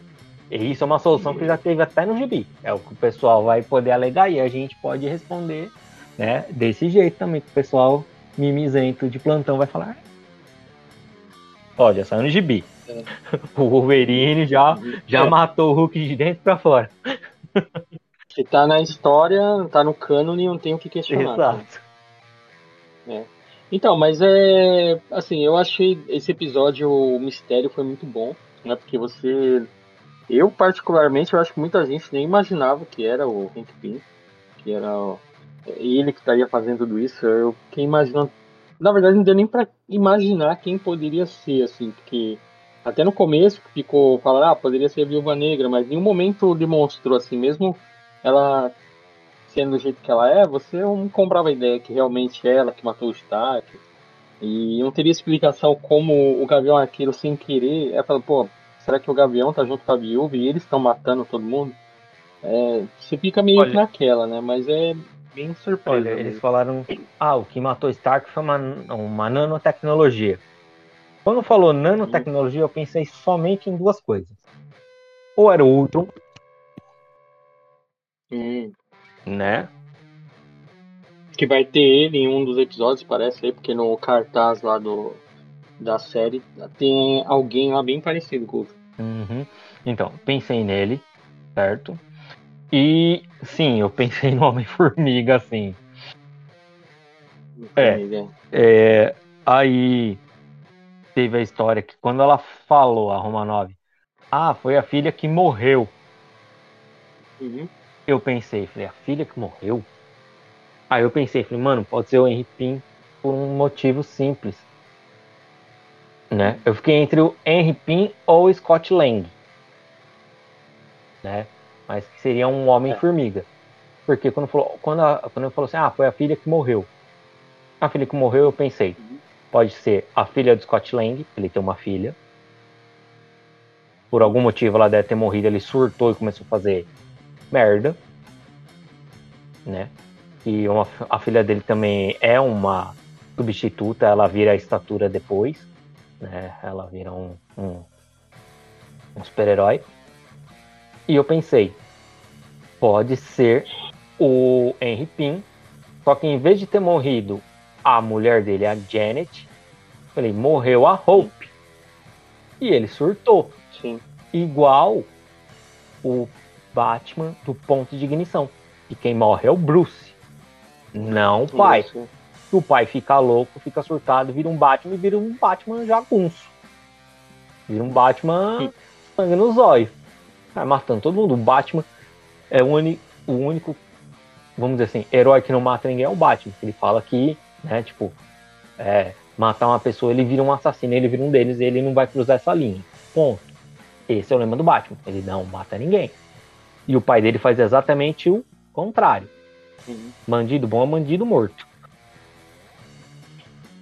E isso é uma solução que já teve até no GB. É o que o pessoal vai poder alegar e a gente pode responder né? Desse jeito também que o pessoal mimizento de plantão vai falar. Olha, saiu no gibi. É. O Wolverine já, já é. matou o Hulk de dentro para fora. Se tá na história, tá no cânone, não tem o que questionar. Exato. Né? Então, mas é. Assim, eu achei esse episódio, o mistério foi muito bom, né? Porque você. Eu, particularmente, eu acho que muita gente nem imaginava que era o Hank Pym, que era ele que estaria fazendo tudo isso, eu fiquei imaginando. Na verdade, não deu nem pra imaginar quem poderia ser, assim, porque até no começo ficou falando, ah, poderia ser a Viúva Negra, mas em nenhum momento demonstrou, assim, mesmo ela sendo do jeito que ela é, você não comprava a ideia que realmente é ela que matou o Stark. E não teria explicação como o Gavião Arqueiro, sem querer, é falando, pô, será que o Gavião tá junto com a Viúva e eles estão matando todo mundo? É, você fica meio Olha, naquela, né? Mas é, bem surpresa. Olha, eles falaram, ah, o que matou Stark foi uma, uma nanotecnologia. Quando falou nanotecnologia, eu pensei somente em duas coisas. Ou era o Ultron, hum. né? Que vai ter ele em um dos episódios, parece aí, porque no cartaz lá do, da série tem alguém lá bem parecido com o Ultron. Uhum. Então, pensei nele, certo? E sim, eu pensei no Homem-Formiga, assim. É, é, aí teve a história que quando ela falou, a Romanov, ah, foi a filha que morreu. Uhum. Eu pensei, falei, a filha que morreu? Aí eu pensei, falei, mano, pode ser o Henry Pym por um motivo simples. Né? Eu fiquei entre o Henry Pym ou o Scott Lang. Né? Mas que seria um Homem-Formiga. É. Porque quando, falou, quando, a, quando ele falou assim, ah, foi a filha que morreu. A filha que morreu, eu pensei, pode ser a filha do Scott Lang, ele tem uma filha. Por algum motivo ela deve ter morrido, ele surtou e começou a fazer merda. Né? E uma, a filha dele também é uma substituta, ela vira a estatura depois. Né? Ela vira um, um, um super-herói. E eu pensei, pode ser o Henry Pym, só que em vez de ter morrido a mulher dele, a Janet, falei, morreu a Hope. E ele surtou. Sim. Igual o Batman do ponto de ignição. E quem morre é o Bruce. Não o pai. Isso. O pai fica louco, fica surtado, vira um Batman e vira um Batman jagunço. Vira um Batman sangue nos olhos. Vai matando todo mundo. O Batman é o, uni, o único, vamos dizer assim, herói que não mata ninguém é o Batman. Ele fala que, né, tipo, é, matar uma pessoa, ele vira um assassino, ele vira um deles e ele não vai cruzar essa linha. Ponto. Esse é o lema do Batman. Ele não mata ninguém. E o pai dele faz exatamente o contrário. Uhum. Bandido bom é bandido morto.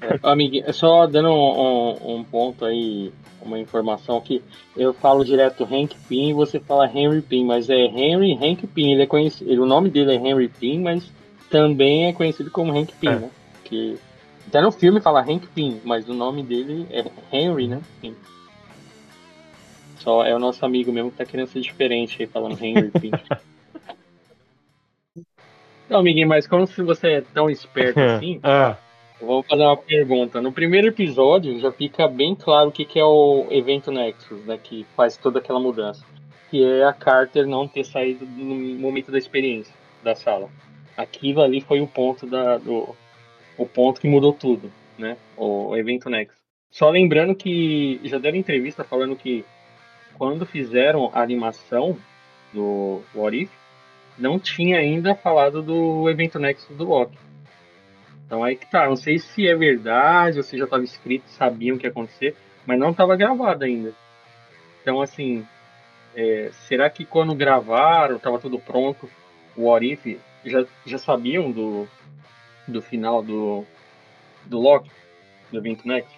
É, amiguinho, só dando um, um, um, ponto aí, uma informação aqui. Eu falo direto Hank Pym e você fala Henry Pym, mas é Henry Hank Pym. Ele é conhecido, o nome dele é Henry Pym, mas também é conhecido como Hank Pym, é. né? Que até no filme fala Hank Pym, mas o nome dele é Henry, né? Pym. Só é o nosso amigo mesmo que tá querendo ser diferente aí, falando Henry Pym. Não, amiguinho, mas como se você é tão esperto assim, ah. Vou fazer uma pergunta. No primeiro episódio já fica bem claro o que, que é o evento Nexus, né? Que faz toda aquela mudança. Que é a Carter não ter saído no momento da experiência da sala. Aquilo ali foi o ponto da, do, o ponto que mudou tudo, né? O, evento Nexus. Só lembrando que já deram entrevista falando que quando fizeram a animação do What If, não tinha ainda falado do evento Nexus do Loki. Então aí que tá, não sei se é verdade ou se já estava escrito, sabiam o que ia acontecer, mas não estava gravado ainda. Então assim, é, será que quando gravaram, estava tudo pronto, o What já, já sabiam do, do final do, do Loki, do evento Nexus?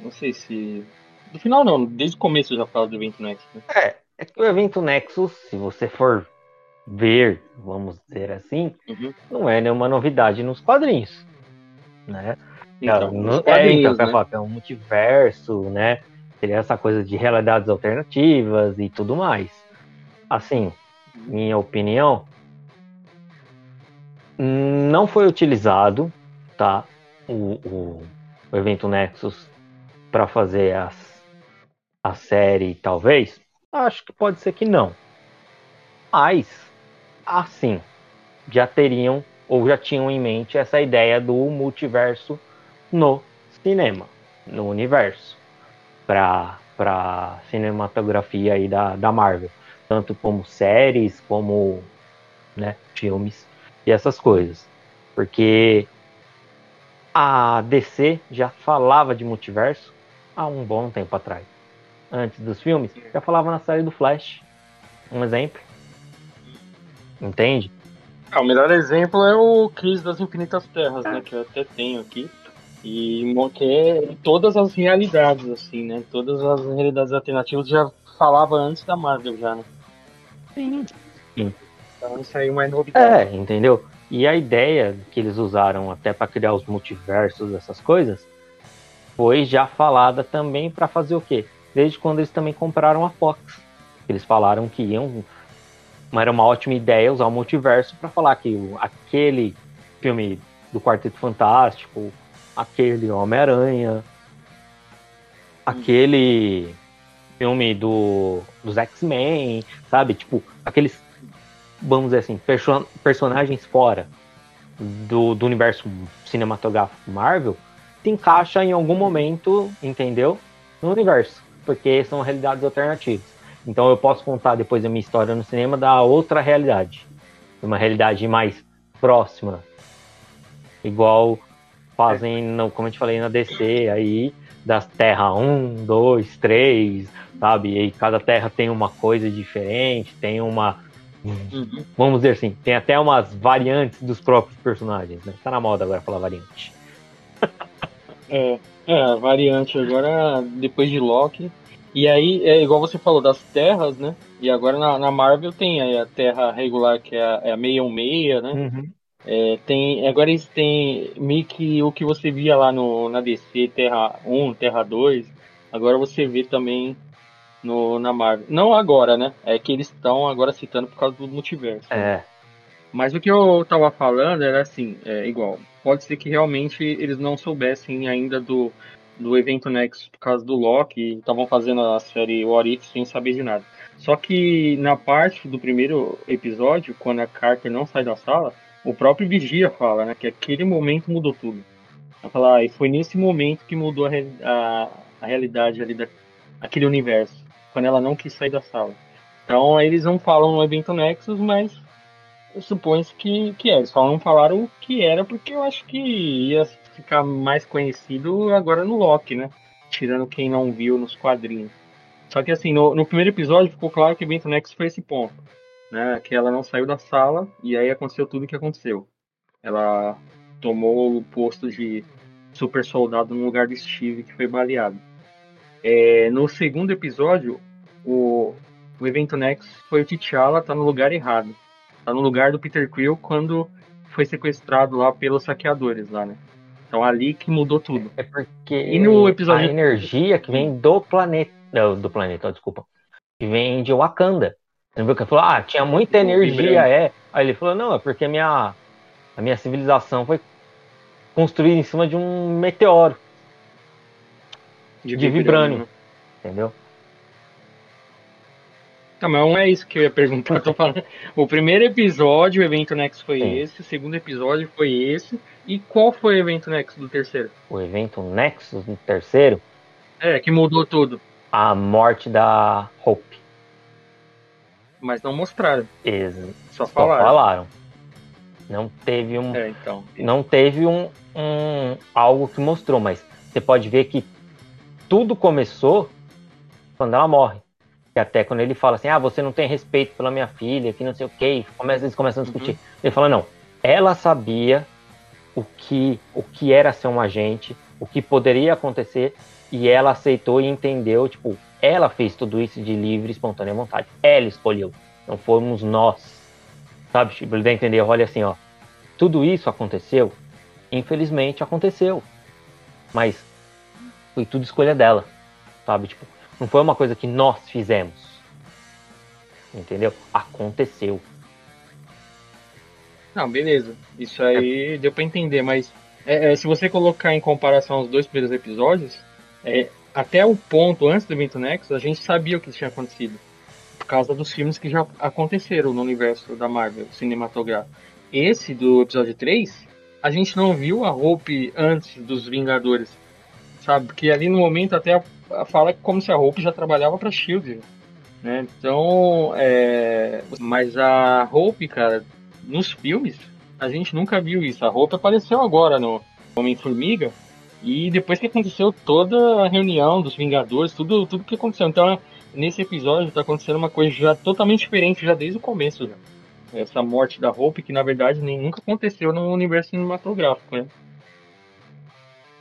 Não sei se. Do final não, desde o começo já fala do evento Nexus. Né? É, é que o evento Nexus, se você for ver, vamos dizer assim, uhum. não é nenhuma novidade nos quadrinhos, né? Então, não, é, então, né? é um multiverso, né? Seria essa coisa de realidades alternativas e tudo mais. Assim, minha opinião, não foi utilizado, tá? O, o, o evento Nexus para fazer as, a série, talvez. Acho que pode ser que não. Mas assim, já teriam ou já tinham em mente essa ideia do multiverso no cinema, no universo, para para cinematografia aí da, da Marvel, tanto como séries, como né, filmes e essas coisas. Porque a DC já falava de multiverso há um bom tempo atrás. Antes dos filmes, já falava na série do Flash. Um exemplo. Entende? Ah, o melhor exemplo é o Crise das Infinitas Terras, né? Que eu até tenho aqui. E que é todas as realidades, assim, né? Todas as realidades alternativas já falava antes da Marvel já, né? Sim. Sim. Então isso aí é mais novidade. É, entendeu? E a ideia que eles usaram até para criar os multiversos, essas coisas, foi já falada também para fazer o quê? Desde quando eles também compraram a Fox. Eles falaram que iam era uma ótima ideia usar o multiverso para falar que aquele filme do Quarteto Fantástico, aquele Homem-Aranha, aquele filme do, dos X-Men, sabe? Tipo, aqueles vamos dizer assim, perso personagens fora do, do universo cinematográfico Marvel se encaixa em algum momento, entendeu? No universo, porque são realidades alternativas. Então eu posso contar depois a minha história no cinema da outra realidade, uma realidade mais próxima, igual fazem, no, como a gente falei na DC aí, das terras 1, 2, 3, sabe? E cada terra tem uma coisa diferente, tem uma. Uhum. Vamos dizer assim, tem até umas variantes dos próprios personagens, né? Tá na moda agora falar variante. é, é, variante agora, depois de Loki. E aí, é igual você falou, das terras, né? E agora na, na Marvel tem a terra regular, que é a, é a 616, né? Uhum. É, tem, agora eles têm meio que o que você via lá no, na DC, Terra 1, Terra 2, agora você vê também no, na Marvel. Não agora, né? É que eles estão agora citando por causa do multiverso. É. Mas o que eu tava falando era assim, é igual. Pode ser que realmente eles não soubessem ainda do, do evento Nexus por causa do Loki estavam fazendo a série What If sem saber de nada. Só que na parte do primeiro episódio, quando a Carter não sai da sala, o próprio Vigia fala, né, que aquele momento mudou tudo. Ela fala, ah, e foi nesse momento que mudou a, a, a realidade ali daquele universo, quando ela não quis sair da sala. Então eles não falam no evento Nexus, mas supõe que, que é. Eles só não falaram o que era, porque eu acho que ia ficar mais conhecido agora no Loki, né? Tirando quem não viu nos quadrinhos. Só que assim, no, no primeiro episódio ficou claro que o evento Nexus foi esse ponto né, que ela não saiu da sala e aí aconteceu tudo o que aconteceu. Ela tomou o posto de super soldado no lugar do Steve, que foi baleado. É, no segundo episódio, o, o evento Next foi o T'Challa tá no lugar errado. Tá no lugar do Peter Quill quando foi sequestrado lá pelos saqueadores lá, né? Então ali que mudou tudo. É porque e no episódio... a energia que vem do planeta, do planeta, desculpa, que vem de Wakanda. Lembra que ele falou, ah, tinha muita energia, é. Aí ele falou, não, é porque a minha, a minha civilização foi construída em cima de um meteoro. De, de vibrânio. Né? Entendeu? Não, mas não é isso que eu ia perguntar. Eu. O primeiro episódio, o evento Next foi Sim. esse, o segundo episódio foi esse. E qual foi o evento Next do terceiro? O evento Nexus do terceiro? É, que mudou tudo. A morte da Hope. Mas não mostraram. Exato. Só falaram. Só falaram. Não teve um. É, então. Não teve um, um. algo que mostrou, mas você pode ver que tudo começou quando ela morre. E até quando ele fala assim, ah, você não tem respeito pela minha filha, que não sei o que, começa, eles começam a discutir. Uhum. Ele fala, não, ela sabia o que, o que era ser um agente, o que poderia acontecer, e ela aceitou e entendeu, tipo, ela fez tudo isso de livre espontânea vontade. Ela escolheu. Não fomos nós. Sabe? Tipo, ele a entender, olha assim, ó. Tudo isso aconteceu. Infelizmente aconteceu. Mas foi tudo escolha dela. Sabe? Tipo, não foi uma coisa que nós fizemos. Entendeu? Aconteceu. Não, beleza. Isso aí é. deu pra entender, mas é, é, se você colocar em comparação os dois primeiros episódios, é, até o ponto antes do evento Nexus, a gente sabia o que tinha acontecido. Por causa dos filmes que já aconteceram no universo da Marvel cinematográfico. Esse do episódio 3, a gente não viu a Hope antes dos Vingadores. Sabe? Porque ali no momento até fala como se a Hope já trabalhava para Shield. Né? Então, é... mas a Hope, cara, nos filmes, a gente nunca viu isso. A Hope apareceu agora no Homem-Formiga e depois que aconteceu toda a reunião dos Vingadores, tudo, tudo que aconteceu. Então, nesse episódio tá acontecendo uma coisa já totalmente diferente, já desde o começo. Já. Essa morte da Hope, que na verdade nem nunca aconteceu no universo cinematográfico, né?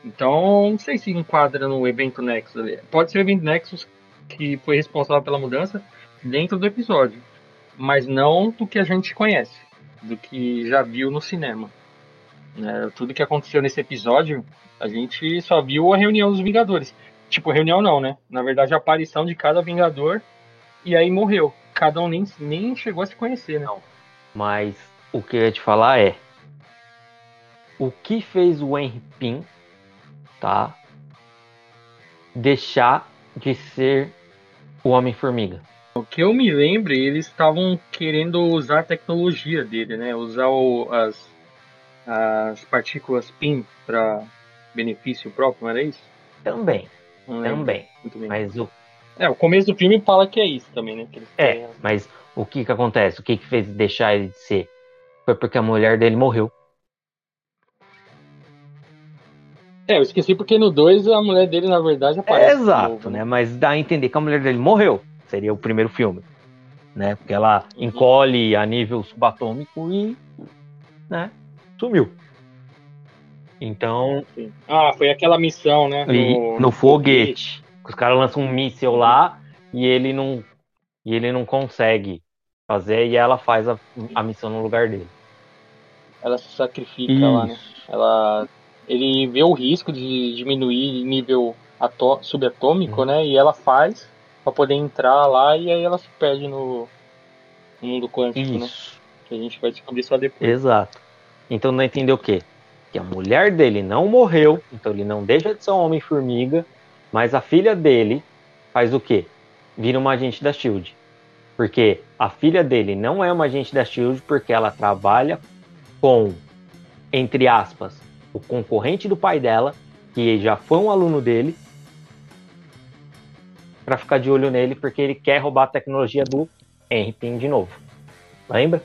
Então, não sei se enquadra no evento Nexus. Pode ser o evento Nexus que foi responsável pela mudança dentro do episódio, mas não do que a gente conhece, do que já viu no cinema. Né? Tudo que aconteceu nesse episódio a gente só viu a reunião dos Vingadores. Tipo, reunião não, né? Na verdade, a aparição de cada Vingador e aí morreu. Cada um nem, nem chegou a se conhecer, né? Não. Mas o que eu ia te falar é. O que fez o Henry Pym, tá? Deixar de ser o Homem-Formiga. O que eu me lembro, eles estavam querendo usar a tecnologia dele, né? Usar o, as, as partículas PIN para benefício próprio, não era isso? Também. Também. Mas o. É, o começo do filme fala que é isso também, né? é, têm... mas o que que acontece? O que que fez deixar ele de ser? Foi porque a mulher dele morreu. É, eu esqueci porque no 2 a mulher dele, na verdade, aparece. É, exato, novo, né? Mas dá a entender que a mulher dele morreu. Seria o primeiro filme. Né? Porque ela encolhe a nível subatômico e. né? Sumiu. Então. Ah, foi aquela missão, né? No, no foguete. Os caras lançam um míssil lá e ele não. E ele não consegue fazer e ela faz a, a missão no lugar dele. Ela se sacrifica Isso. lá, né? Ela ele vê o risco de diminuir nível subatômico, uhum. né? E ela faz para poder entrar lá e aí ela se perde no, mundo quântico, né? Isso. né? Que a gente vai descobrir só depois. Exato. Então não entendeu o quê? Que a mulher dele não morreu, então ele não deixa de ser um homem-formiga, mas a filha dele faz o quê? Vira uma agente da SHIELD. Porque a filha dele não é uma agente da SHIELD porque ela trabalha com, entre aspas, o concorrente do pai dela, que já foi um aluno dele, para ficar de olho nele, porque ele quer roubar a tecnologia do Henry Pym de novo. Lembra?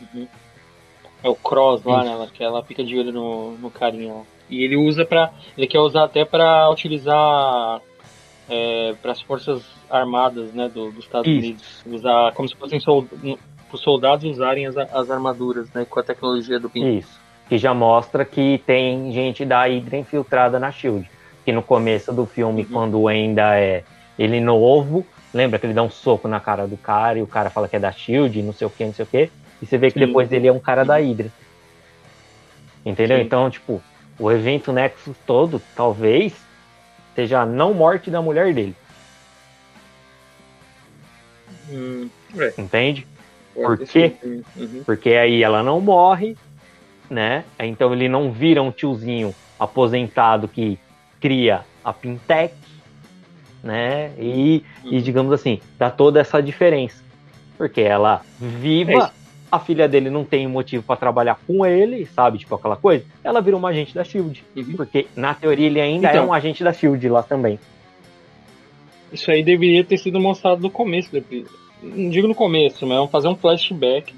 Uhum. É o Cross lá, Isso. né? Que ela fica de olho no, no carinha lá. E ele usa para Ele quer usar até para utilizar é, para as forças armadas né, do, dos Estados Isso. Unidos. Usar como se fossem os soldados usarem as, as armaduras né, com a tecnologia do PIN. Isso que já mostra que tem gente da Hydra infiltrada na Shield. Que no começo do filme, uhum. quando ainda é ele novo, lembra que ele dá um soco na cara do cara e o cara fala que é da Shield, não sei o que, não sei o que, e você vê que Sim. depois ele é um cara da Hydra. Entendeu? Sim. Então, tipo, o evento Nexus todo, talvez, seja a não morte da mulher dele. Hum, é. Entende? Por quê? Uhum. Porque aí ela não morre, né? Então ele não vira um tiozinho aposentado que cria a Pintec, né? E, e uhum. digamos assim, dá toda essa diferença. Porque ela viva, é a filha dele não tem motivo para trabalhar com ele, sabe? Tipo aquela coisa. Ela vira uma agente da Shield. Uhum. Porque na teoria ele ainda então, é um agente da Shield lá também. Isso aí deveria ter sido mostrado no começo do Não digo no começo, mas vamos fazer um flashback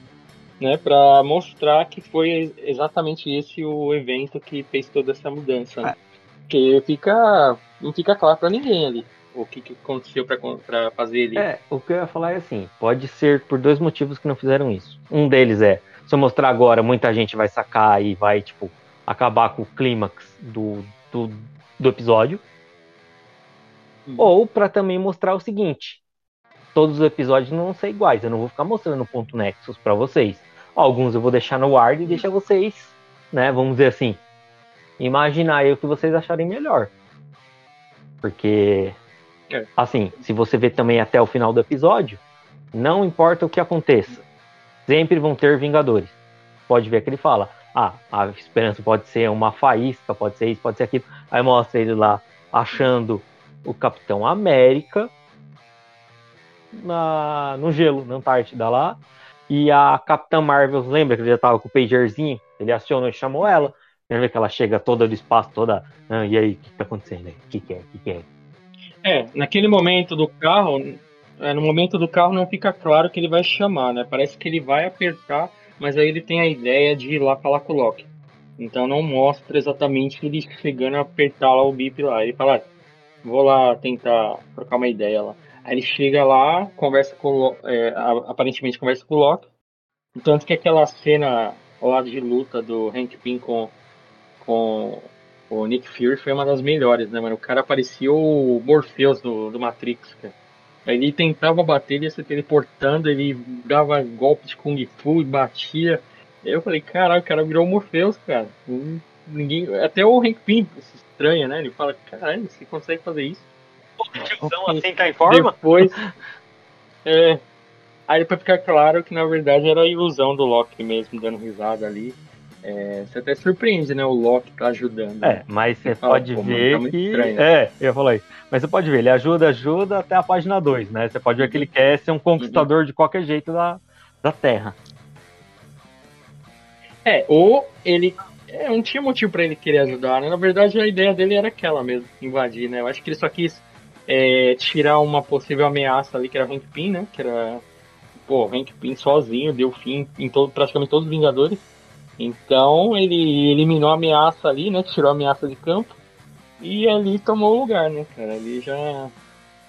né, para mostrar que foi exatamente esse o evento que fez toda essa mudança. Né? Porque fica, não fica claro para ninguém ali o que, que aconteceu para fazer ele. É, o que eu ia falar é assim: pode ser por dois motivos que não fizeram isso. Um deles é, se eu mostrar agora, muita gente vai sacar e vai, tipo, acabar com o clímax do, do, do episódio. Hum. Ou para também mostrar o seguinte: todos os episódios não vão ser iguais. Eu não vou ficar mostrando ponto Nexus para vocês. Alguns eu vou deixar no ar e deixar vocês, né? Vamos dizer assim, imaginar aí o que vocês acharem melhor. Porque, é. assim, se você vê também até o final do episódio, não importa o que aconteça, sempre vão ter Vingadores. Pode ver que ele fala: ah, a esperança pode ser uma faísca, pode ser isso, pode ser aquilo. Aí mostra ele lá achando o Capitão América na, no gelo, na Antártida lá. E a Capitã Marvel, lembra que ele já tava com o pagerzinho? Ele acionou e chamou ela. Lembra que ela chega toda do espaço, toda. Ah, e aí, o que tá acontecendo? O que, que é? O que, que é? É, naquele momento do carro, é, no momento do carro não fica claro que ele vai chamar, né? Parece que ele vai apertar, mas aí ele tem a ideia de ir lá falar com o Loki. Então não mostra exatamente ele chegando a apertar lá o bip lá. Ele fala, ah, vou lá tentar trocar uma ideia lá. Aí ele chega lá, conversa com é, aparentemente conversa com o Loki. Tanto que aquela cena lado de luta do Hank Pym com, com o Nick Fury foi uma das melhores, né, mano? O cara parecia o Morpheus do, do Matrix, cara. Aí ele tentava bater, ele ia se teleportando, ele dava golpe de Kung Fu e batia. Aí eu falei, caralho, o cara virou o Morpheus, cara. Ninguém, até o Hank Pym se estranha, né? Ele fala, caralho, você consegue fazer isso? tiozão assim tá em forma? Depois. É. Aí pra ficar claro que na verdade era a ilusão do Loki mesmo, dando risada ali. É, você até surpreende, né? O Loki tá ajudando. É, mas você, pode fala, ver tá que. Estranho. É, eu isso. Mas você pode ver, ele ajuda, ajuda até a página 2, né? Você pode ver que ele quer ser um conquistador uhum. de qualquer jeito da, da Terra. É, ou ele. É, não tinha motivo para ele querer ajudar, né? Na verdade, a ideia dele era aquela mesmo, invadir, né? Eu acho que ele só quis é, tirar uma possível ameaça ali, que era Hank Pym, né? Que era. Pô, Hank Pym sozinho deu fim em todo, praticamente todos os Vingadores. Então ele eliminou a ameaça ali, né? Tirou a ameaça de campo. E ali tomou o lugar, né, cara? Ali já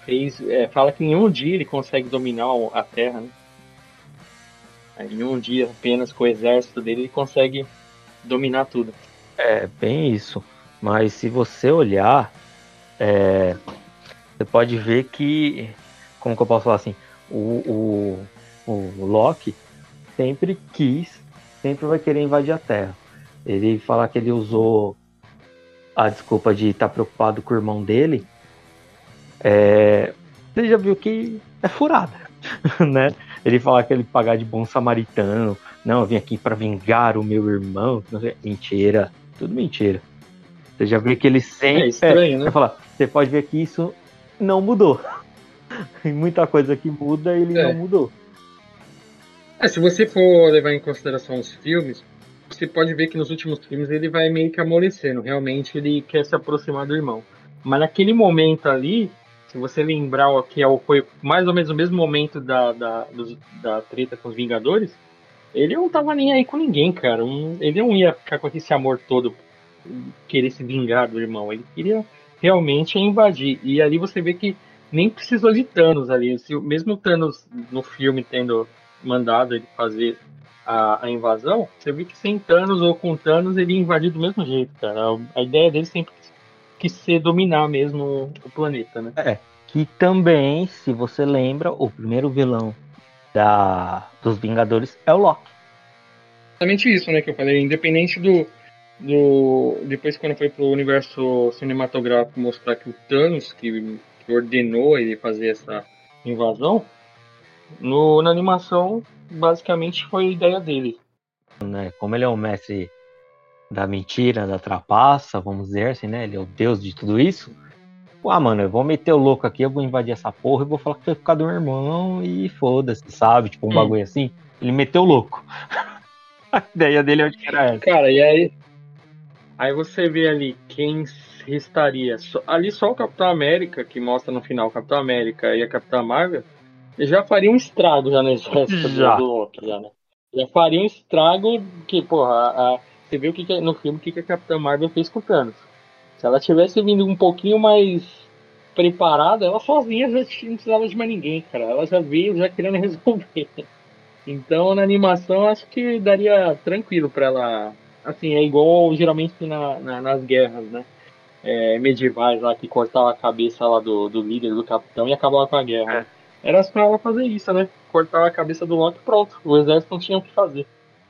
fez. É, fala que em um dia ele consegue dominar a Terra, né? Em um dia apenas com o exército dele ele consegue dominar tudo. É, bem isso. Mas se você olhar, é, você pode ver que. Como que eu posso falar assim? O, o, o Loki sempre quis sempre vai querer invadir a Terra. Ele fala que ele usou a desculpa de estar tá preocupado com o irmão dele. É, você já viu que é furada, né? Ele fala que ele pagar de bom samaritano. Não, eu vim aqui para vingar o meu irmão. Mentira, tudo mentira. Você já viu que ele sempre. É estranho, né? Falar, você pode ver que isso não mudou. Tem muita coisa que muda ele é. não mudou. É, se você for levar em consideração os filmes, você pode ver que nos últimos filmes ele vai meio que amolecendo. Realmente ele quer se aproximar do irmão. Mas naquele momento ali, se você lembrar que é foi mais ou menos o mesmo momento da, da, da treta com os Vingadores, ele não tava nem aí com ninguém, cara. ele não ia ficar com esse amor todo, querer se vingar do irmão. Ele queria realmente invadir. E ali você vê que nem precisou de Thanos ali. Se, mesmo Thanos no filme tendo mandado ele fazer a, a, invasão, você viu que sem Thanos ou com Thanos ele ia invadir do mesmo jeito, cara. A, a ideia dele sempre quis ser dominar mesmo o planeta, né? É. Que também, se você lembra, o primeiro vilão da, dos Vingadores é o Loki. Exatamente isso, né, que eu falei. Independente do, do depois quando foi pro universo cinematográfico mostrar que o Thanos que, que ordenou ele fazer essa invasão, no, na animação, basicamente foi a ideia dele. Né? Como ele é o mestre da mentira, da trapaça, vamos dizer assim, né? Ele é o deus de tudo isso. Ah, mano, eu vou meter o louco aqui, eu vou invadir essa porra e vou falar que foi por causa do meu irmão e foda-se, sabe? Tipo, um hum. bagulho assim. Ele meteu o louco. a ideia dele acho que era essa. Cara, e aí. Aí você vê ali quem estaria. Ali só o Capitão América, que mostra no final o Capitão América e a Capitã Marvel já faria um estrago já exército já. do Loki, já, né? Já faria um estrago que, porra, a, a, você viu que, no filme o que, que a Capitã Marvel fez com o Thanos. Se ela tivesse vindo um pouquinho mais preparada, ela sozinha já não precisava de mais ninguém, cara. Ela já veio já querendo resolver. Então na animação acho que daria tranquilo para ela. Assim, é igual geralmente na, na, nas guerras, né? É, medievais lá que cortava a cabeça lá do, do líder, do capitão e acabava com a guerra. É era pra ela fazer isso, né? Cortar a cabeça do Loki pronto. O exército não tinha o que fazer.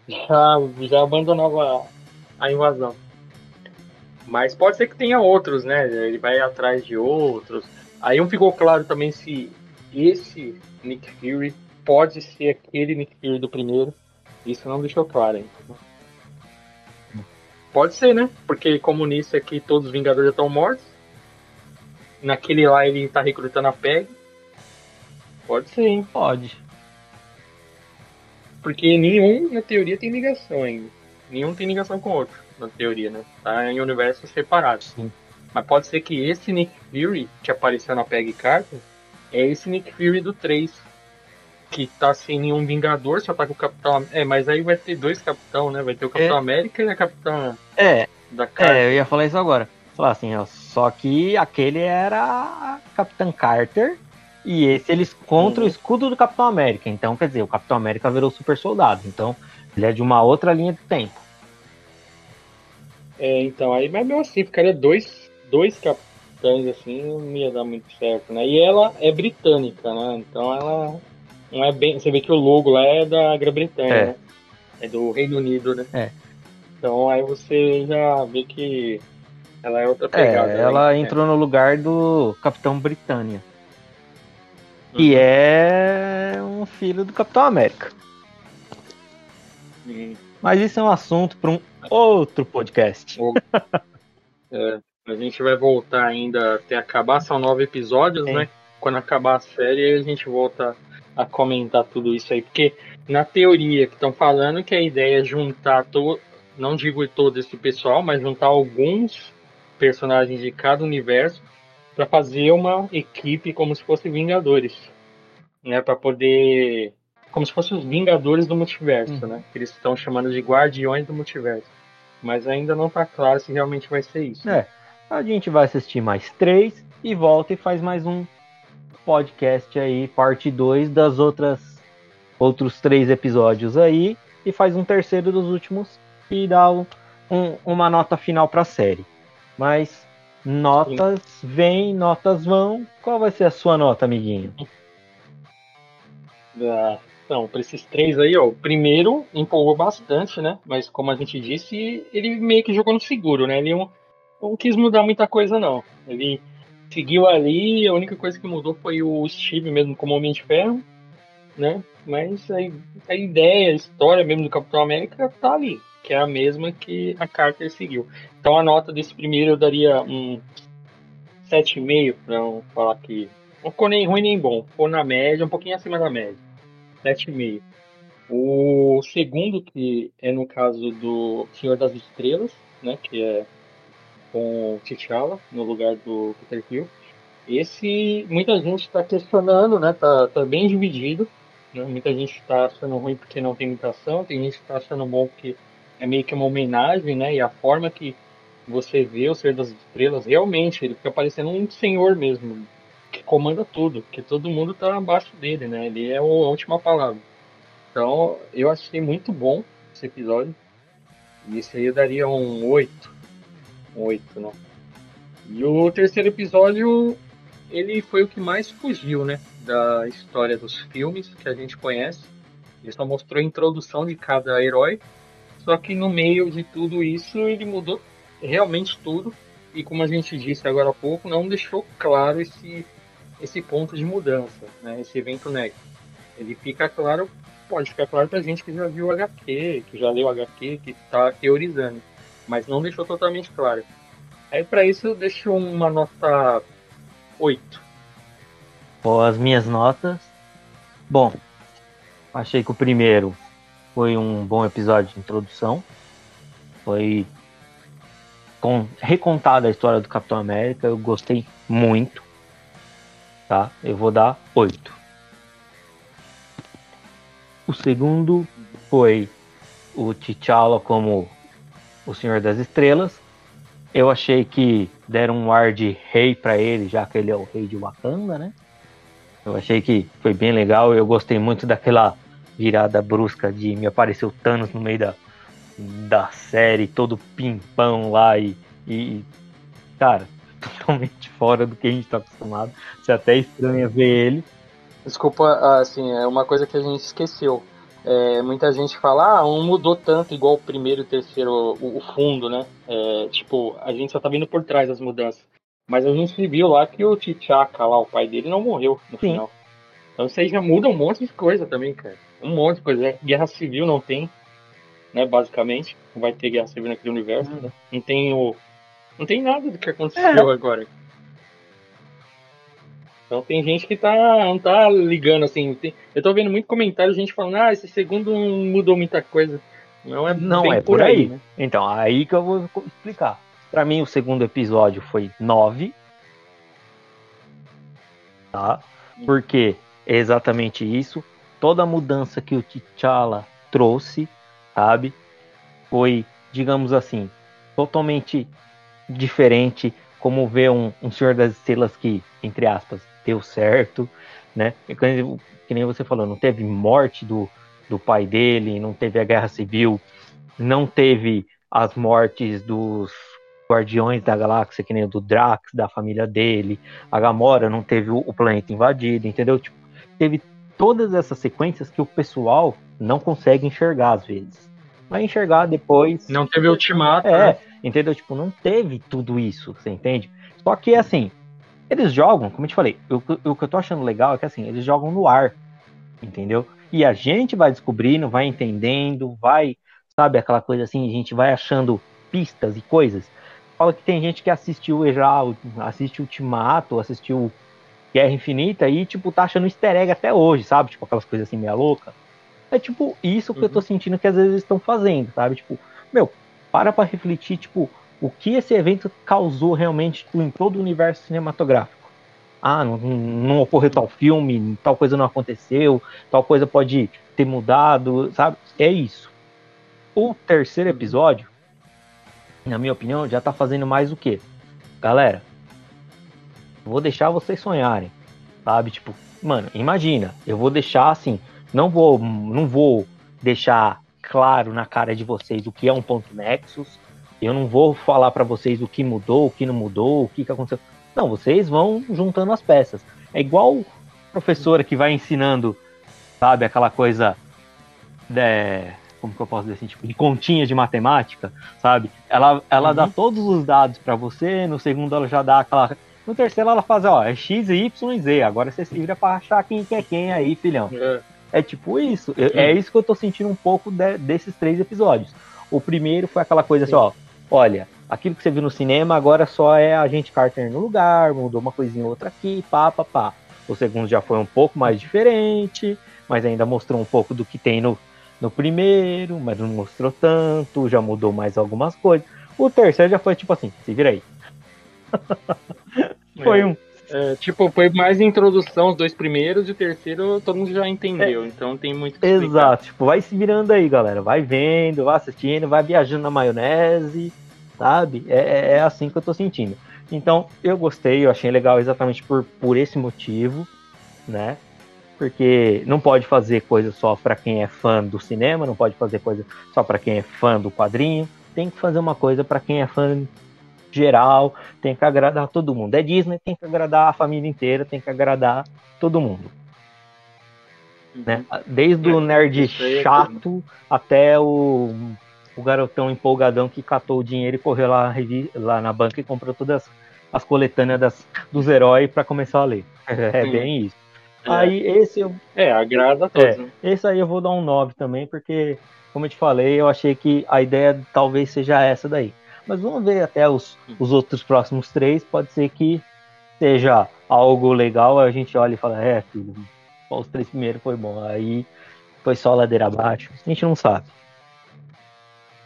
Já, já abandonava a, a invasão. Mas pode ser que tenha outros, né? Ele vai atrás de outros. Aí não ficou claro também se esse Nick Fury pode ser aquele Nick Fury do primeiro. Isso não deixou claro ainda. Pode ser, né? Porque como nisso aqui todos os Vingadores já estão mortos. Naquele lá ele tá recrutando a PEG. Pode sim. Pode. Porque nenhum, na teoria, tem ligação ainda. Nenhum tem ligação com o outro, na teoria, né? Tá em universos separados. Sim. Mas pode ser que esse Nick Fury, que apareceu na Peg Carter, é esse Nick Fury do 3. Que tá sem nenhum Vingador, só tá com o Capitão. É, mas aí vai ter dois Capitão, né? Vai ter o Capitão é. América e a Capitã. É. Da Carter. É, eu ia falar isso agora. Falar assim, ó, só que aquele era a Capitã Carter e esse eles contra uhum. o escudo do Capitão América. Então, quer dizer, o Capitão América virou super soldado. Então, ele é de uma outra linha de tempo. É, então, aí, mas mesmo assim, ficaria dois, dois capitães assim, não ia dar muito certo, né? E ela é britânica, né? Então ela não é bem. Você vê que o logo lá é da Grã-Bretanha, é. né? É do Reino Unido, né? É. Então aí você já vê que ela é outra pegada. É, ela né? entrou no lugar do Capitão Britânia que uhum. é um filho do Capitão América. Mas isso é um assunto para um outro podcast. é, a gente vai voltar ainda até acabar, são nove episódios, é. né? Quando acabar a série, a gente volta a comentar tudo isso aí, porque na teoria que estão falando que a ideia é juntar todo, não digo todo esse pessoal, mas juntar alguns personagens de cada universo para fazer uma equipe como se fosse Vingadores, né, para poder como se fossem os Vingadores do Multiverso, uhum. né? Que eles estão chamando de Guardiões do Multiverso. Mas ainda não está claro se realmente vai ser isso. É. A gente vai assistir mais três e volta e faz mais um podcast aí, parte 2 das outras outros três episódios aí e faz um terceiro dos últimos e dá um, um, uma nota final para a série. Mas notas vêm, notas vão. Qual vai ser a sua nota, amiguinho? Ah, então, para esses três aí, ó, o primeiro empolgou bastante, né? Mas como a gente disse, ele meio que jogou no seguro, né? Ele não, não quis mudar muita coisa, não. Ele seguiu ali, a única coisa que mudou foi o Steve mesmo como Homem de Ferro, né? Mas a, a ideia, a história mesmo do Capitão América tá ali, que é a mesma que a Carter seguiu. Então a nota desse primeiro eu daria um 7,5 para não falar que não ficou nem ruim nem bom, ficou na média, um pouquinho acima da média. 7,5. O segundo, que é no caso do Senhor das Estrelas, né, que é com T'Challa no lugar do Peter Quill. Esse, muita gente está questionando, né? Tá, tá bem dividido. Né? Muita gente está achando ruim porque não tem imitação, tem gente que está achando bom porque é meio que uma homenagem, né? E a forma que você vê o Ser das Estrelas, realmente, ele fica parecendo um senhor mesmo, que comanda tudo, que todo mundo está abaixo dele, né? Ele é a última palavra. Então, eu achei muito bom esse episódio. E esse aí eu daria um 8 oito, né? E o terceiro episódio, ele foi o que mais fugiu, né? Da história dos filmes que a gente conhece. Ele só mostrou a introdução de cada herói. Só que no meio de tudo isso, ele mudou realmente tudo. E como a gente disse agora há pouco, não deixou claro esse, esse ponto de mudança, né? Esse evento negro. Ele fica claro, pode ficar claro pra gente que já viu o HQ, que já leu o HQ, que está teorizando mas não deixou totalmente claro. Aí para isso eu deixo uma nota 8. Bom, as minhas notas. Bom, achei que o primeiro foi um bom episódio de introdução. Foi com, recontada a história do Capitão América, eu gostei muito. Tá? Eu vou dar 8. O segundo foi o T'Challa como o Senhor das Estrelas. Eu achei que deram um ar de rei para ele, já que ele é o rei de Wakanda, né? Eu achei que foi bem legal. Eu gostei muito daquela virada brusca de me aparecer o Thanos no meio da, da série, todo pimpão lá e, e cara, totalmente fora do que a gente tá acostumado. Você até estranha ver ele. Desculpa, assim, é uma coisa que a gente esqueceu. É, muita gente fala, ah, um mudou tanto igual o primeiro e o terceiro, o, o fundo, né? É, tipo, a gente só tá vendo por trás das mudanças. Mas a gente viu lá que o T'Chaka lá, o pai dele, não morreu no Sim. final. Então isso aí já muda um monte de coisa também, cara. Um monte de coisa. Guerra civil não tem, né? Basicamente. Não vai ter guerra civil naquele universo. Né? Não tem o. Não tem nada do que aconteceu é. agora. Então tem gente que tá, não tá ligando assim. Tem, eu tô vendo muito comentário, gente falando, ah, esse segundo não mudou muita coisa. Não é, não é por aí. aí né? Então, aí que eu vou explicar. Para mim, o segundo episódio foi 9. Tá? Porque é exatamente isso. Toda a mudança que o T'Challa trouxe, sabe? Foi, digamos assim, totalmente diferente. Como ver um, um Senhor das Estrelas que, entre aspas, deu certo, né? Que nem você falou, não teve morte do, do pai dele, não teve a guerra civil, não teve as mortes dos Guardiões da Galáxia, que nem do Drax, da família dele, a Gamora não teve o, o planeta invadido, entendeu? Tipo, teve todas essas sequências que o pessoal não consegue enxergar às vezes. Vai enxergar depois. Não teve ultimato. É, né? entendeu? Tipo, não teve tudo isso, você entende? Só que assim, eles jogam, como eu te falei, o, o que eu tô achando legal é que assim, eles jogam no ar, entendeu? E a gente vai descobrindo, vai entendendo, vai, sabe, aquela coisa assim, a gente vai achando pistas e coisas. Fala que tem gente que assistiu já, assiste Ultimato, assistiu Guerra Infinita e, tipo, tá achando easter egg até hoje, sabe? Tipo, aquelas coisas assim meia louca. É tipo isso que uhum. eu tô uhum. sentindo que às vezes estão fazendo, sabe? Tipo, meu, para pra refletir, tipo, o que esse evento causou realmente tipo, em todo o universo cinematográfico. Ah, não, não ocorreu tal filme, tal coisa não aconteceu, tal coisa pode ter mudado, sabe? É isso. O terceiro uhum. episódio, na minha opinião, já tá fazendo mais o quê? Galera, vou deixar vocês sonharem, sabe? Tipo, mano, imagina, eu vou deixar assim, não vou, não vou deixar claro na cara de vocês o que é um ponto Nexus. Eu não vou falar para vocês o que mudou, o que não mudou, o que, que aconteceu. Não, vocês vão juntando as peças. É igual professora que vai ensinando, sabe, aquela coisa de, como que eu posso dizer assim, tipo, de continha de matemática, sabe? Ela, ela uhum. dá todos os dados para você, no segundo ela já dá aquela no terceiro ela faz, ó, é X, Y e Z. Agora você se vira pra achar quem que é quem aí, filhão. É, é tipo isso. É, é isso que eu tô sentindo um pouco de, desses três episódios. O primeiro foi aquela coisa assim, ó, olha, aquilo que você viu no cinema agora só é a gente Carter no lugar, mudou uma coisinha outra aqui, pá, pá, pá. O segundo já foi um pouco mais diferente, mas ainda mostrou um pouco do que tem no, no primeiro, mas não mostrou tanto, já mudou mais algumas coisas. O terceiro já foi tipo assim, se vira aí. foi é, um. É, tipo, foi mais introdução os dois primeiros e o terceiro todo mundo já entendeu, é, então tem muito que explicar. Exato, tipo, vai se virando aí, galera. Vai vendo, vai assistindo, vai viajando na maionese, sabe? É, é, é assim que eu tô sentindo. Então, eu gostei, eu achei legal exatamente por, por esse motivo, né? Porque não pode fazer coisa só para quem é fã do cinema, não pode fazer coisa só para quem é fã do quadrinho. Tem que fazer uma coisa para quem é fã geral, tem que agradar todo mundo. É Disney, tem que agradar a família inteira, tem que agradar todo mundo. Uhum. Né? Desde o nerd é chato até o, o garotão empolgadão que catou o dinheiro e correu lá, lá na banca e comprou todas as coletâneas das, dos heróis para começar a ler. É, bem isso. É. Aí esse eu. É, agrada a todos. É, né? Esse aí eu vou dar um 9 também, porque, como eu te falei, eu achei que a ideia talvez seja essa daí. Mas vamos ver até os, os outros próximos três. Pode ser que seja algo legal. A gente olha e fala: é, filho, os três primeiros foi bom. Aí foi só ladeira abaixo. A gente não sabe.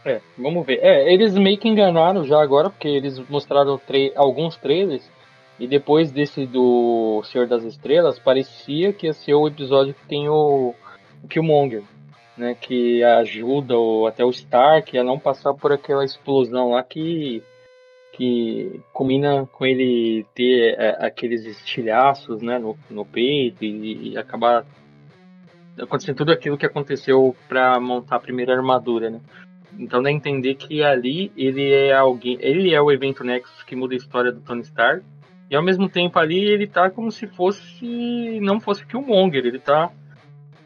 É, vamos ver. É, eles meio que enganaram já agora, porque eles mostraram alguns trailers. E depois desse do Senhor das Estrelas, parecia que ia ser o episódio que tem o, o Killmonger né, que ajuda o, até o Stark a não passar por aquela explosão lá que que combina com ele ter é, aqueles estilhaços né, no, no peito e, e, acabar acontecendo tudo aquilo que aconteceu para montar a primeira armadura, né? Então dá a entender que ali ele é alguém, ele é o evento Nexus que muda a história do Tony Stark e ao mesmo tempo ali ele tá como se fosse não fosse Killmonger, ele tá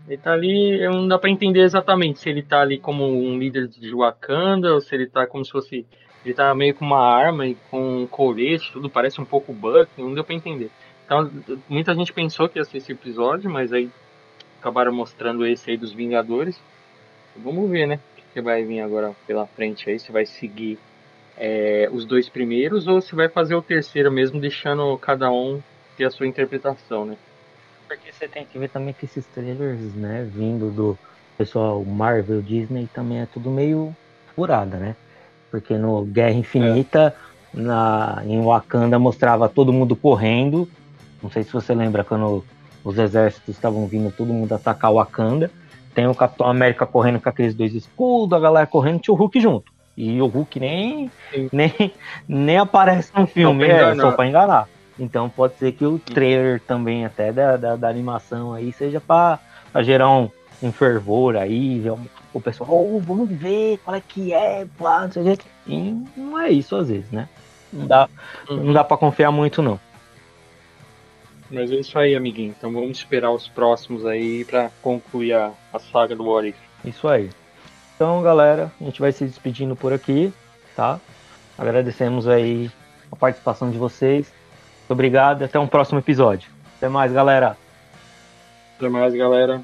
ele tá ali, não dá para entender exatamente se ele tá ali como um líder de Wakanda ou se ele tá como se fosse. Ele tá meio com uma arma e com um colete, tudo parece um pouco Buck, não deu para entender. Então, muita gente pensou que ia ser esse episódio, mas aí acabaram mostrando esse aí dos Vingadores. Vamos ver, né? O que vai vir agora pela frente aí, se vai seguir é, os dois primeiros ou se vai fazer o terceiro mesmo, deixando cada um ter a sua interpretação, né? Porque você tem que ver também que esses trailers, né, vindo do pessoal Marvel, Disney, também é tudo meio furada, né? Porque no Guerra Infinita, é. na, em Wakanda, mostrava todo mundo correndo. Não sei se você lembra quando os exércitos estavam vindo, todo mundo atacar Wakanda. Tem o Capitão América correndo com aqueles dois escudos, a galera correndo, tinha o Hulk junto. E o Hulk nem, nem, nem aparece no filme, é, só pra enganar. Então pode ser que o trailer também até da, da, da animação aí seja para gerar um, um fervor aí, o pessoal, oh, vamos ver qual é que é, pá, não sei o que. E não é isso às vezes, né? Não dá, uhum. não dá para confiar muito não. Mas é isso aí, amiguinho. Então vamos esperar os próximos aí para concluir a, a saga do What If. Isso aí. Então, galera, a gente vai se despedindo por aqui, tá? Agradecemos aí a participação de vocês obrigado. Até um próximo episódio. Até mais, galera. Até mais, galera.